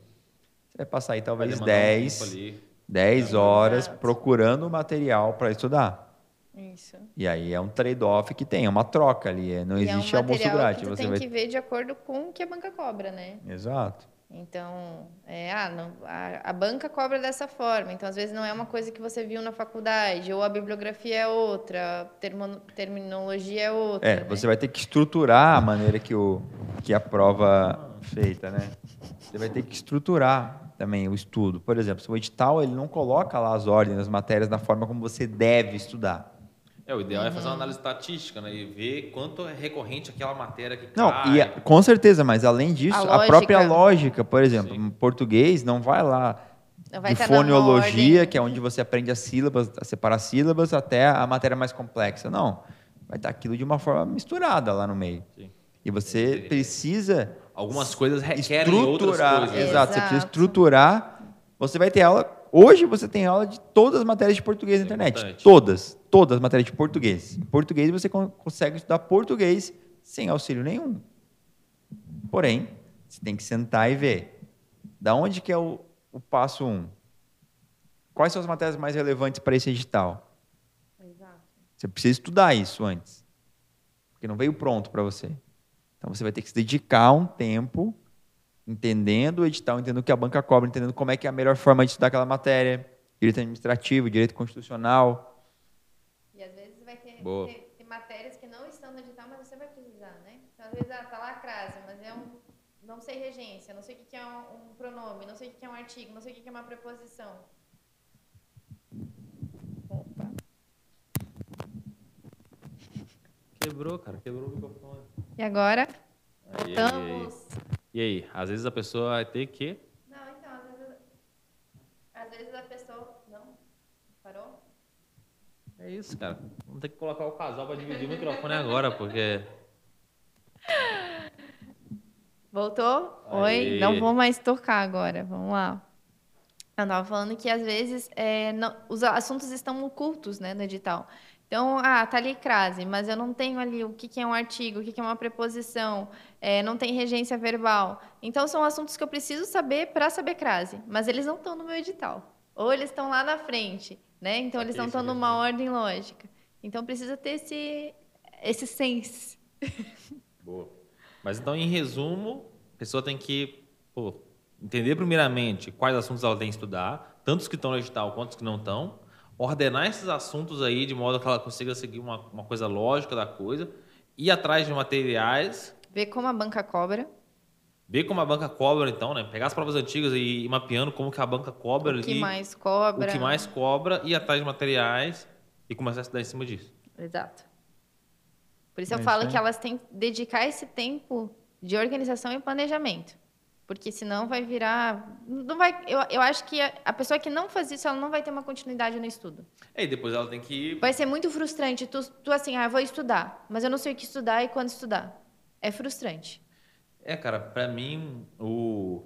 você vai passar aí talvez demandar um 10, tempo ali. 10 horas Exato. procurando material para estudar. Isso. E aí é um trade-off que tem, é uma troca ali. é- Não E existe é um almoço grátis. que tu Você tem vai... que ver de acordo com o que a banca cobra, né? Exato. Então, é, ah, não, a, a banca cobra dessa forma. Então, às vezes, não é uma coisa que você viu na faculdade, ou a bibliografia é outra, a termo- terminologia é outra. É, né? você vai ter que estruturar a maneira que, o, que a prova feita, né? Você vai ter que estruturar também o estudo. Por exemplo, se o edital ele não coloca lá as ordens das matérias da forma como você deve estudar. É, o ideal é fazer Uhum. uma análise estatística, né? E ver quanto é recorrente aquela matéria que Não, cai. e a- com certeza, mas além disso, A a, própria lógica. por exemplo, Sim. em português não vai lá Não vai de estar na foneologia, que é onde você aprende as sílabas, a separar sílabas, até a matéria mais complexa. Não. Vai estar aquilo de uma forma misturada lá no meio. Sim. E você Entendi. precisa Algumas coisas requerem outras estruturar. coisas. né? Exato, você precisa Exato. estruturar. Você vai ter aula. Hoje você tem aula de todas as matérias de português na é internet. importante. Todas. Todas as matérias de português. Em português você con- consegue estudar português sem auxílio nenhum. Porém, você tem que sentar e ver. Da onde que é o, o passo um? Quais são as matérias mais relevantes para esse edital? Exato. Você precisa estudar isso antes. Porque não veio pronto para você. Então você vai ter que se dedicar um tempo entendendo o edital, entendendo o que a banca cobra, entendendo como é que é a melhor forma de estudar aquela matéria. Direito administrativo, direito constitucional. E às vezes vai ter, ter- ter matérias que não estão no edital, mas você vai precisar, né? Então, às vezes, ah, tá lá a crase, mas é um. Não sei regência, não sei o que que é um, um pronome, não sei o que que é um artigo, não sei o que que é uma preposição. Opa. Quebrou, cara. Quebrou o microfone. E agora? Voltamos. E aí? Às vezes a pessoa vai ter que... Não, então, às vezes, às vezes a pessoa. Não? Parou? É isso, cara. Vamos ter que colocar o casal para dividir o microfone agora, porque... Voltou? Aí. Oi? Não vou mais tocar agora. Vamos lá. Eu estava falando que às vezes é, não- os assuntos estão ocultos né, no edital. Então, ah, tá ali crase, mas eu não tenho ali o que, que é um artigo, o que, que é uma preposição, é, não tem regência verbal. Então, são assuntos que eu preciso saber para saber crase, mas eles não estão no meu edital. Ou eles estão lá na frente, né? Então, eles não estão saquei, numa ordem lógica. Então, precisa ter esse, esse sense. Boa. Mas então, em resumo, a pessoa tem que pô, entender primeiramente quais assuntos ela tem que estudar, tantos que estão no edital quanto os que não estão, ordenar esses assuntos aí de modo que ela consiga seguir uma, uma coisa lógica da coisa, ir atrás de materiais, Ver como a banca cobra. ver como a banca cobra, então, né? Pegar as provas antigas e ir mapeando como que a banca cobra O que ali, mais cobra. o que mais cobra, ir atrás de materiais e começar a estudar em cima disso. Exato. Por isso É eu isso falo aí. que elas têm que dedicar esse tempo de organização e planejamento. Porque senão vai virar. Não vai, eu, eu acho que a, a pessoa que não faz isso, ela não vai ter uma continuidade no estudo. E depois ela tem que Vai ser muito frustrante. Tu, tu assim, ah, eu vou estudar, mas eu não sei o que estudar e quando estudar. É frustrante. É, cara, pra mim, o...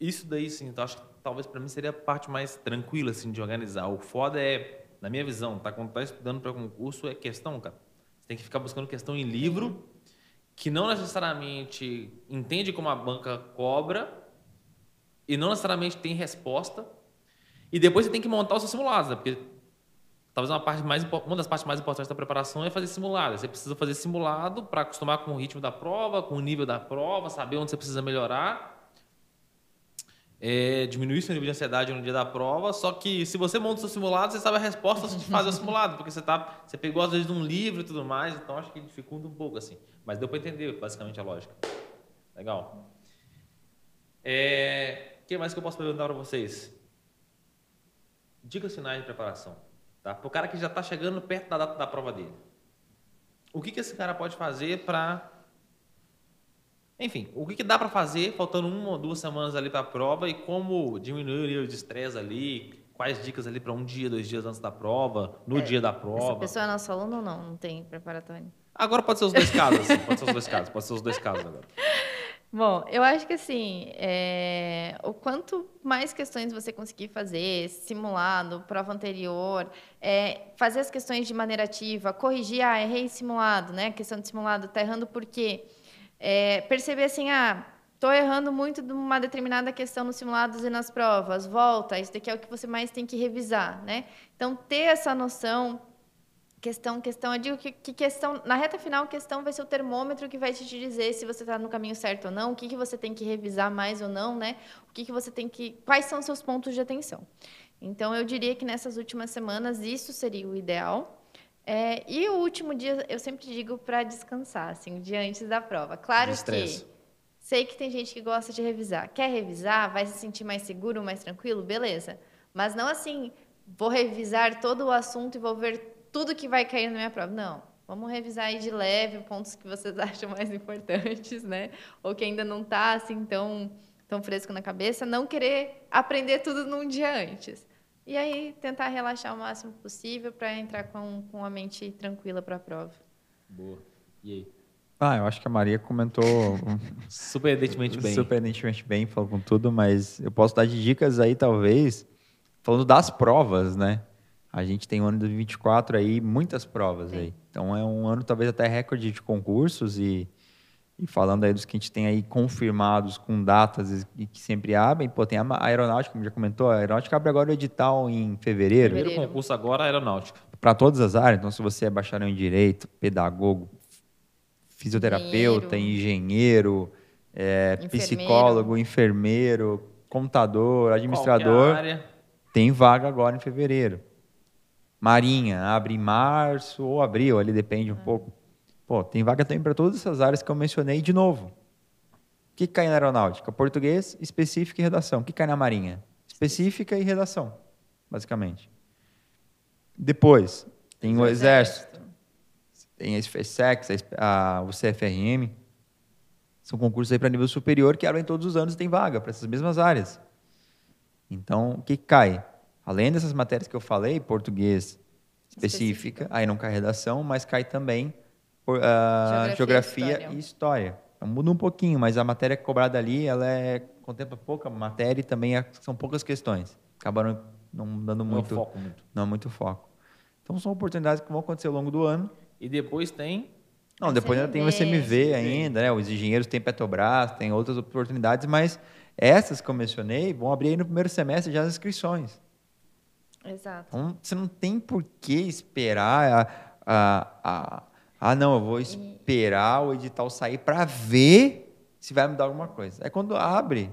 isso daí, sim, eu acho que talvez pra mim seria a parte mais tranquila, assim, de organizar. O foda é, na minha visão, tá? Quando tá estudando pra concurso, é questão, cara. Você tem que ficar buscando questão em livro, que não necessariamente entende como a banca cobra e não necessariamente tem resposta. E depois você tem que montar os seus simulados, né? Porque talvez uma, parte mais, uma das partes mais importantes da preparação é fazer simulado. Você precisa fazer simulado para acostumar com o ritmo da prova, com o nível da prova, saber onde você precisa melhorar. É, diminuir seu nível de ansiedade no dia da prova. Só que se você monta o seu simulado, você sabe a resposta antes de fazer o simulado, porque você, tá, você pegou às vezes de um livro e tudo mais, então acho que dificulta um pouco assim. Mas deu para entender basicamente a lógica. Legal. É, o que mais que eu posso perguntar para vocês? Dicas finais de preparação. Tá? Para o cara que já está chegando perto da data da prova dele. O que, que esse cara pode fazer para. Enfim, o que, que dá para fazer faltando uma ou duas semanas ali para a prova e como diminuir o nível de estresse ali? Quais dicas ali para um dia, dois dias antes da prova, no É, dia da Essa prova? pessoa é nosso aluno ou não? Não tem preparatório. Agora pode ser os dois casos, assim, pode ser os dois casos, pode ser os dois casos agora. Bom, eu acho que assim, é, o quanto mais questões você conseguir fazer, simulado, prova anterior, é, fazer as questões de maneira ativa, corrigir, ah, errei simulado, né? Questão de simulado, tá errando por quê? É, perceber assim, ah, estou errando muito de uma determinada questão nos simulados e nas provas, volta, isso daqui é o que você mais tem que revisar, né? Então, ter essa noção, Questão, questão, eu digo que, que, questão, na reta final, questão vai ser o termômetro que vai te dizer se você está no caminho certo ou não, o que, que você tem que revisar mais ou não, né? O que, que você tem que. Quais são os seus pontos de atenção. Então, eu diria que nessas últimas semanas isso seria o ideal. É, e o último dia, eu sempre digo para descansar, assim, o dia antes da prova. Claro que sei que tem gente que gosta de revisar. Quer revisar? Vai se sentir mais seguro, mais tranquilo? Beleza. Mas não assim, vou revisar todo o assunto e vou ver tudo que vai cair na minha prova. Não. Vamos revisar aí de leve pontos que vocês acham mais importantes, né? Ou que ainda não está assim tão, tão fresco na cabeça. Não querer aprender tudo num dia antes. E aí tentar relaxar o máximo possível para entrar com, com a mente tranquila para a prova. Boa. E aí? Ah, eu acho que a Maria comentou surpreendentemente bem. Surpreendentemente bem, falou com tudo, mas eu posso dar de dicas aí, talvez, falando das provas, né? A gente tem um ano de 2024 aí, muitas provas Sim. aí. Então é um ano talvez até recorde de concursos e, e falando aí dos que a gente tem aí confirmados com datas e que sempre abrem, pô, tem a aeronáutica, como já comentou, a aeronáutica abre agora o edital em fevereiro. Primeiro concurso agora, a aeronáutica. Para todas as áreas, então se você é bacharel em direito, pedagogo, fisioterapeuta, engenheiro, engenheiro é, psicólogo, enfermeiro, contador, administrador, tem vaga agora em fevereiro. Marinha, abre em março ou abril, ali depende um uhum. pouco. Pô, tem vaga também para todas essas áreas que eu mencionei de novo. O que cai na aeronáutica? Português, específica e redação. O que cai na marinha? Específica e redação, basicamente. Depois, tem o exército, tem a SFSEX, a, o CFRM. São concursos aí para nível superior que abrem todos os anos e tem vaga para essas mesmas áreas. Então, o que cai? Além dessas matérias que eu falei, português específica, aí não cai redação, mas cai também por, uh, geografia, geografia, e história. Então, muda um pouquinho, mas a matéria cobrada ali, ela é, contempla pouca matéria e também é, são poucas questões. Acabaram não dando muito, não, foco muito. Não muito foco. Então são oportunidades que vão acontecer ao longo do ano. E depois tem não, depois ainda tem o SMV ainda, né? Os engenheiros têm Petrobras, tem outras oportunidades, mas essas que eu mencionei vão abrir aí no primeiro semestre já as inscrições. Exato. Então, você não tem por que esperar a, a, a, ah, não, eu vou esperar o edital sair para ver se vai mudar alguma coisa. É quando abre,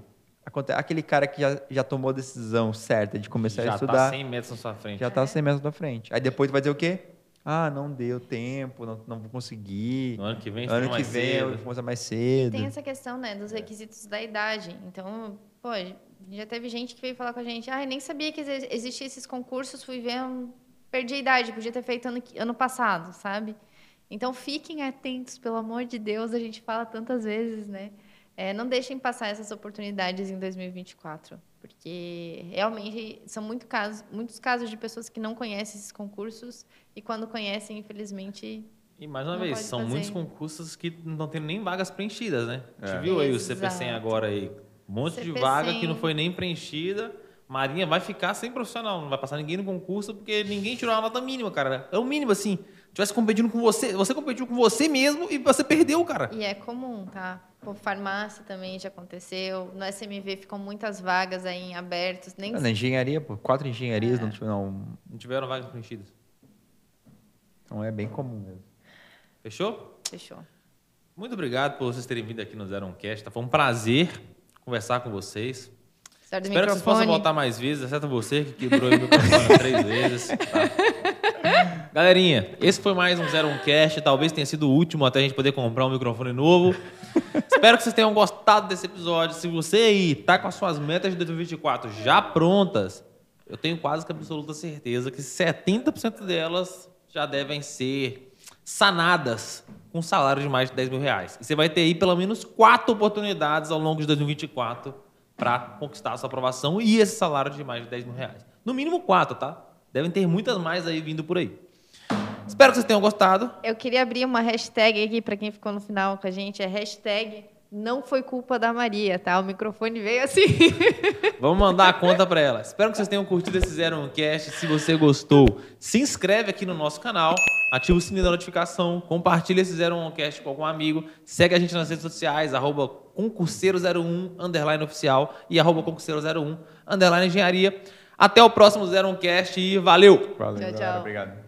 aquele cara que já, já tomou a decisão certa de começar já a estudar. Já está 100 metros na sua frente. Já está é. 100 metros na frente. Aí depois vai dizer o quê? Ah, não deu tempo, não, não vou conseguir. No ano que vem, ano que vem cedo. eu vou começar mais cedo. E tem essa questão, né, dos requisitos da idade. Então, pô, já teve gente que veio falar com a gente, ah, nem sabia que existiam esses concursos, fui ver, perdi a idade, podia ter feito ano, ano passado, sabe? Então fiquem atentos, pelo amor de Deus, a gente fala tantas vezes, né? É, não deixem passar essas oportunidades em 2024, porque realmente são muito casos, muitos casos de pessoas que não conhecem esses concursos e quando conhecem, infelizmente. E mais uma vez, são fazer. muitos concursos que não tem nem vagas preenchidas, né? É. A gente viu aí o CP100 agora aí, um monte de vaga que não foi nem preenchida. Marinha vai ficar sem profissional, não vai passar ninguém no concurso porque ninguém tirou a nota mínima, cara. É o mínimo, assim. Tivesse competindo com você, você competiu com você mesmo e você perdeu, cara. E é comum, tá? Por farmácia também já aconteceu. No SMV ficam muitas vagas aí em abertos. Nem... Na engenharia, pô, quatro engenharias é. não, tiveram, não tiveram vagas preenchidas. Então é bem comum mesmo. Fechou? Fechou. Muito obrigado por vocês terem vindo aqui no Zero Cast. Tá? Foi um prazer conversar com vocês. Espero microfone. que vocês possam voltar mais vezes, exceto você que quebrou o microfone três vezes. Tá? Galerinha, esse foi mais um 01 Cast. Talvez tenha sido o último até a gente poder comprar um microfone novo. Espero que vocês tenham gostado desse episódio. Se você aí tá com as suas metas de 2024 já prontas, eu tenho quase que absoluta certeza que 70% delas já devem ser sanadas com salário de mais de 10 mil reais. E você vai ter aí pelo menos quatro oportunidades ao longo de 2024 para conquistar a sua aprovação e esse salário de mais de 10 mil reais. No mínimo quatro, tá? Devem ter muitas mais aí vindo por aí. Espero que vocês tenham gostado. Eu queria abrir uma hashtag aqui para quem ficou no final com a gente, é hashtag não foi culpa da Maria, tá? O microfone veio assim. Vamos mandar a conta para ela. Espero que vocês tenham curtido esse Zero um Cast. Se você gostou, se inscreve aqui no nosso canal, ativa o sininho da notificação, compartilha esse Zero um Cast com algum amigo, segue a gente nas redes sociais, arroba concurseiro01, underline oficial e arroba concurseiro01, underline engenharia. Até o próximo Zero um Cast e valeu! Valeu, Tchau, galera. tchau. Obrigado.